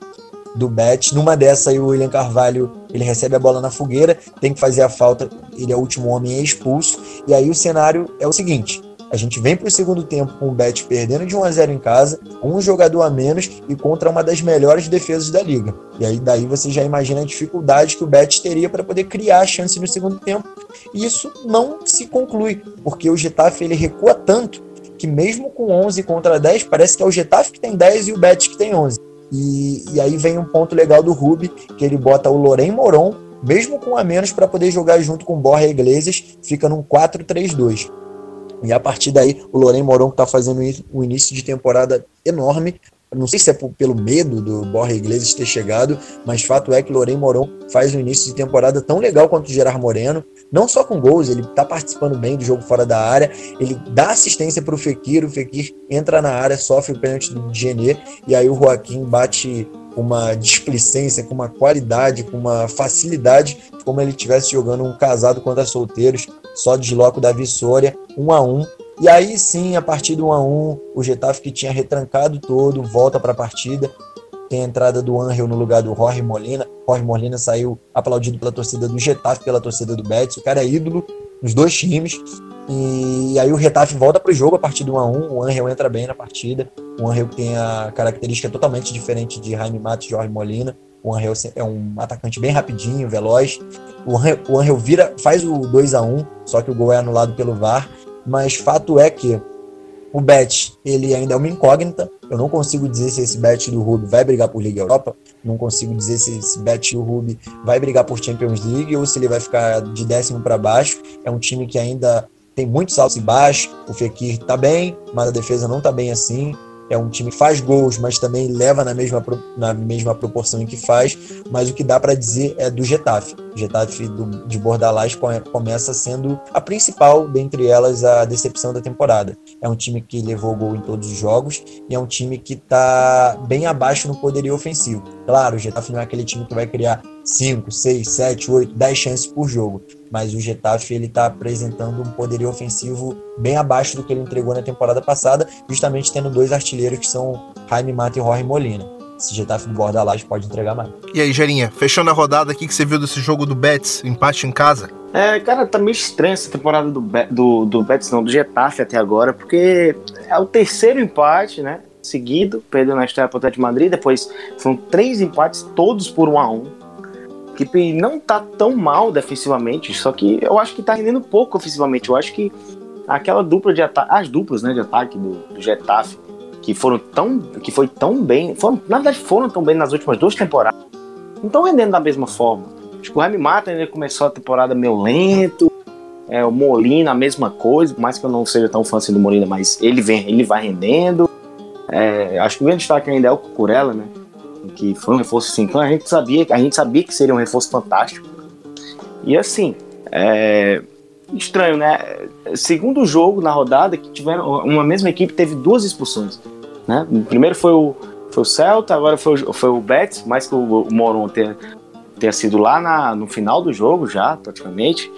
do Bet. Numa dessa o William Carvalho, ele recebe a bola na fogueira, tem que fazer a falta, ele é o último homem, é expulso. E aí o cenário é o seguinte, a gente vem para o segundo tempo com o Bet perdendo de 1 a 0 em casa, um jogador a menos e contra uma das melhores defesas da liga. E aí daí você já imagina a dificuldade que o Bet teria para poder criar a chance no segundo tempo. E isso não se conclui, porque o Getafe ele recua tanto que mesmo com 11 contra 10, parece que é o Getafe que tem 10 e o Bet que tem 11. E, e aí vem um ponto legal do Ruby, que ele bota o Loren Moron, mesmo com a menos, para poder jogar junto com Borja Iglesias, fica num 4-3-2. E a partir daí, o Loren Moron está fazendo um início de temporada enorme, não sei se é pelo medo do Borja Iglesias ter chegado, mas fato é que Lorém Moron faz um início de temporada tão legal quanto o Gerard Moreno, não só com gols, ele tá participando bem do jogo fora da área, ele dá assistência para o Fekir, o Fekir entra na área, sofre o pênalti do Genê, e aí o Joaquim bate com uma displicência, com uma qualidade, com uma facilidade, como ele estivesse jogando um casado contra solteiros, só desloca o Davi Soria, um a um, e aí sim, a partir do 1 a 1 o Getafe que tinha retrancado todo, volta para a partida. Tem a entrada do Angel no lugar do Jorge Molina. Jorge Molina saiu aplaudido pela torcida do Getafe, pela torcida do Betis. O cara é ídolo nos dois times. E aí o Getafe volta para o jogo a partir do 1 a 1 O Angel entra bem na partida. O Angel tem a característica totalmente diferente de Jaime Matos e Jorge Molina. O Angel é um atacante bem rapidinho, veloz. O Angel, o Angel vira, faz o 2 a 1 só que o gol é anulado pelo VAR mas fato é que o bet ele ainda é uma incógnita. Eu não consigo dizer se esse bet do Ruby vai brigar por Liga Europa, não consigo dizer se esse bet do Ruby vai brigar por Champions League ou se ele vai ficar de décimo para baixo. É um time que ainda tem muitos altos e baixos. O Fekir tá bem, mas a defesa não tá bem assim é um time que faz gols, mas também leva na mesma, na mesma proporção em que faz. Mas o que dá para dizer é do Getafe. O Getafe do, de Bordalás começa sendo a principal dentre elas a decepção da temporada. É um time que levou gol em todos os jogos e é um time que está bem abaixo no poderio ofensivo. Claro, o Getafe não é aquele time que vai criar 5, 6, 7, 8, 10 chances por jogo. Mas o Getafe ele está apresentando um poderio ofensivo bem abaixo do que ele entregou na temporada passada, justamente tendo dois artilheiros que são Jaime Mata e Jorge Molina. Esse Getafe do borda laje pode entregar mais. E aí, Gerinha, fechando a rodada, o que você viu desse jogo do Betis, empate em casa? É, cara, tá meio estranha essa temporada do, Be do, do Betis, não, do Getafe até agora, porque é o terceiro empate, né? Seguido, perdeu na estreia pro de Madrid, depois foram três empates, todos por um a um equipe não tá tão mal defensivamente, só que eu acho que tá rendendo pouco ofensivamente. Eu acho que aquela dupla de ataque, as duplas né, de ataque do, do Getafe, que foram tão. que foi tão bem. Foram, na verdade, foram tão bem nas últimas duas temporadas. Não estão rendendo da mesma forma. Acho que o Jaime Mata ele começou a temporada meio lento. É, o Molina, a mesma coisa, por mais que eu não seja tão fã assim do Molina, mas ele vem, ele vai rendendo. É, acho que o grande destaque ainda é o Cucurella, né? Que foi um reforço assim, a gente sabia, a gente sabia que seria um reforço fantástico. E assim, é, estranho, né? Segundo jogo na rodada que tiveram uma mesma equipe teve duas expulsões, né? O primeiro foi o foi o Celta, agora foi o, foi o Betis, mais que o, o Moron tenha, tenha sido lá na, no final do jogo já, praticamente.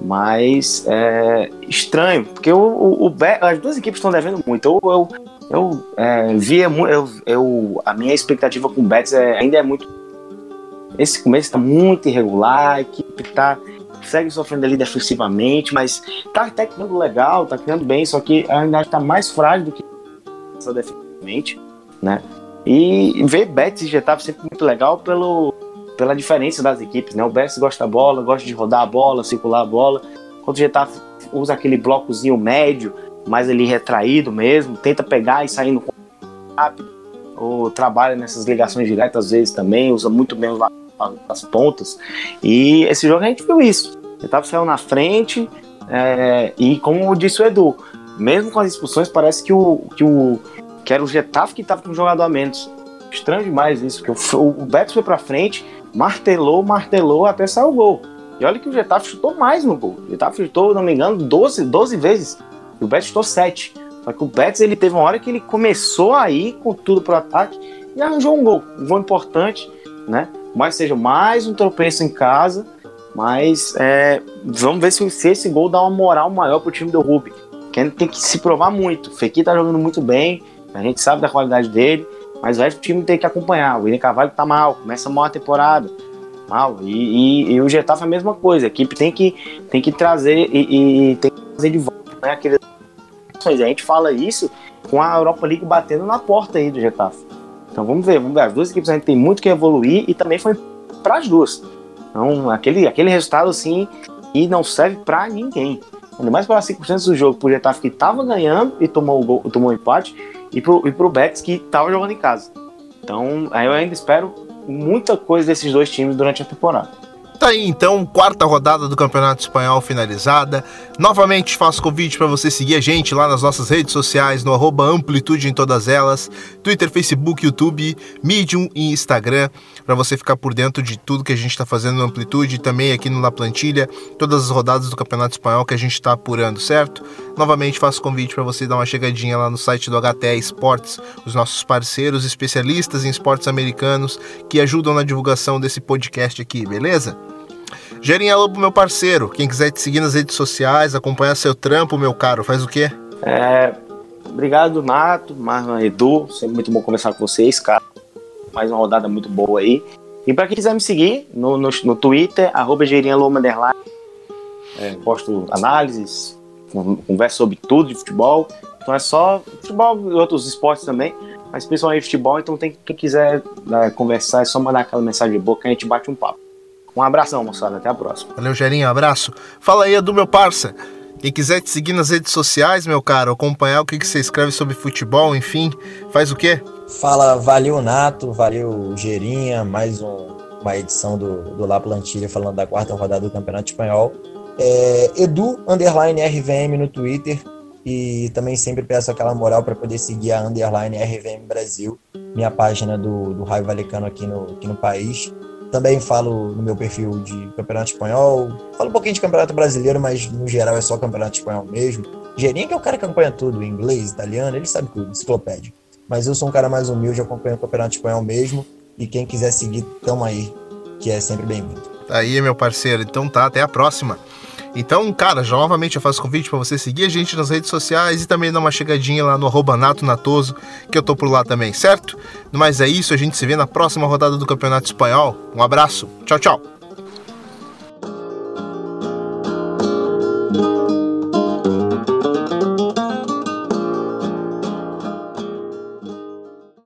Mas é estranho, porque o, o, o as duas equipes estão devendo muito. Eu, eu, eu é, via eu, eu, a minha expectativa com o Betis é, ainda é muito. Esse começo está muito irregular, a equipe está segue sofrendo ali defensivamente, mas tá até criando legal, tá criando bem, só que ainda está mais frágil do que defensivamente, né? E ver Betis e Getafe sempre muito legal pelo, pela diferença das equipes, né? O Betis gosta da bola, gosta de rodar a bola, circular a bola, enquanto o Getafe usa aquele blocozinho médio, mais ali retraído mesmo, tenta pegar e sair no rápido, ou trabalha nessas ligações diretas às vezes também, usa muito bem as pontas. E esse jogo a gente viu isso. O Getafe saiu na frente, é, e como disse o Edu, mesmo com as expulsões, parece que o, que o, que era o Getafe que estava com um jogador a menos. Estranho demais isso, porque o, o Betis foi para frente, martelou, martelou até sair o gol. E olha que o Getafe chutou mais no gol. O Getafe chutou, não me engano, 12, 12 vezes. E o Betis chutou 7. Só que o Betis ele teve uma hora que ele começou a ir com tudo pro ataque e arranjou um gol. Um gol importante, né? Mas seja mais um tropeço em casa. Mas é, vamos ver se, se, esse gol dá uma moral maior pro time do Rubi. Que tem que se provar muito. O Fekir tá jogando muito bem. A gente sabe da qualidade dele, mas o resto do time tem que acompanhar. O William Carvalho tá mal, começa mal a temporada. Mal. E, e, e o Getafe é a mesma coisa. A equipe tem que, tem que trazer e, e tem que trazer de volta né, aquele... A gente fala isso com a Europa League batendo na porta aí do Getafe. Então vamos ver, vamos ver. As duas equipes a gente tem muito que evoluir e também foi para as duas. Então, aquele, aquele resultado assim e não serve para ninguém. Ainda mais para 5% do jogo, pro Getafe que estava ganhando e tomou o, gol, tomou o empate, e pro, e pro Betis que estava jogando em casa. Então, aí eu ainda espero muita coisa desses dois times durante a temporada. Tá aí então, quarta rodada do Campeonato Espanhol finalizada. Novamente faço convite para você seguir a gente lá nas nossas redes sociais, no arroba Amplitude em todas elas, Twitter, Facebook, YouTube, Medium e Instagram, para você ficar por dentro de tudo que a gente está fazendo no Amplitude e também aqui no La Plantilha, todas as rodadas do Campeonato Espanhol que a gente está apurando, certo? Novamente faço convite para você dar uma chegadinha lá no site do HTE Esportes, os nossos parceiros especialistas em esportes americanos que ajudam na divulgação desse podcast aqui, beleza? Gerinha Lobo, meu parceiro, quem quiser te seguir nas redes sociais, acompanhar seu trampo, meu caro, faz o quê? É, obrigado, Nato, Marlon, Edu, sempre muito bom conversar com vocês, cara. Mais uma rodada muito boa aí. E para quem quiser me seguir no, no, no Twitter, arroba Loma é, posto análises, conversa sobre tudo de futebol. Então é só futebol e outros esportes também, mas principalmente futebol. Então tem, quem quiser né, conversar é só mandar aquela mensagem de boca que a gente bate um papo. Um abração, moçada. Até a próxima. Valeu, Gerinho. Abraço. Fala aí, do meu parça. Quem quiser te seguir nas redes sociais, meu caro, acompanhar o que, que você escreve sobre futebol, enfim, faz o quê? Fala, valeu Nato, valeu Gerinha, mais um, uma edição do, do La Plantilha falando da quarta rodada do Campeonato Espanhol. É, Edu, underline RVM no Twitter, e também sempre peço aquela moral para poder seguir a underline RVM Brasil, minha página do, do Raio Valecano aqui no, aqui no país. Também falo no meu perfil de campeonato espanhol. Falo um pouquinho de campeonato brasileiro, mas no geral é só campeonato espanhol mesmo. Gerinha, que é o cara que acompanha tudo, inglês, italiano, ele sabe tudo, enciclopédia. Mas eu sou um cara mais humilde, acompanho o campeonato espanhol mesmo. E quem quiser seguir, tamo aí, que é sempre bem-vindo. Tá aí, meu parceiro. Então tá, até a próxima. Então, cara, já novamente eu faço convite para você seguir a gente nas redes sociais e também dar uma chegadinha lá no arroba Nato Natoso, que eu tô por lá também, certo? Mas é isso, a gente se vê na próxima rodada do Campeonato Espanhol. Um abraço, tchau, tchau!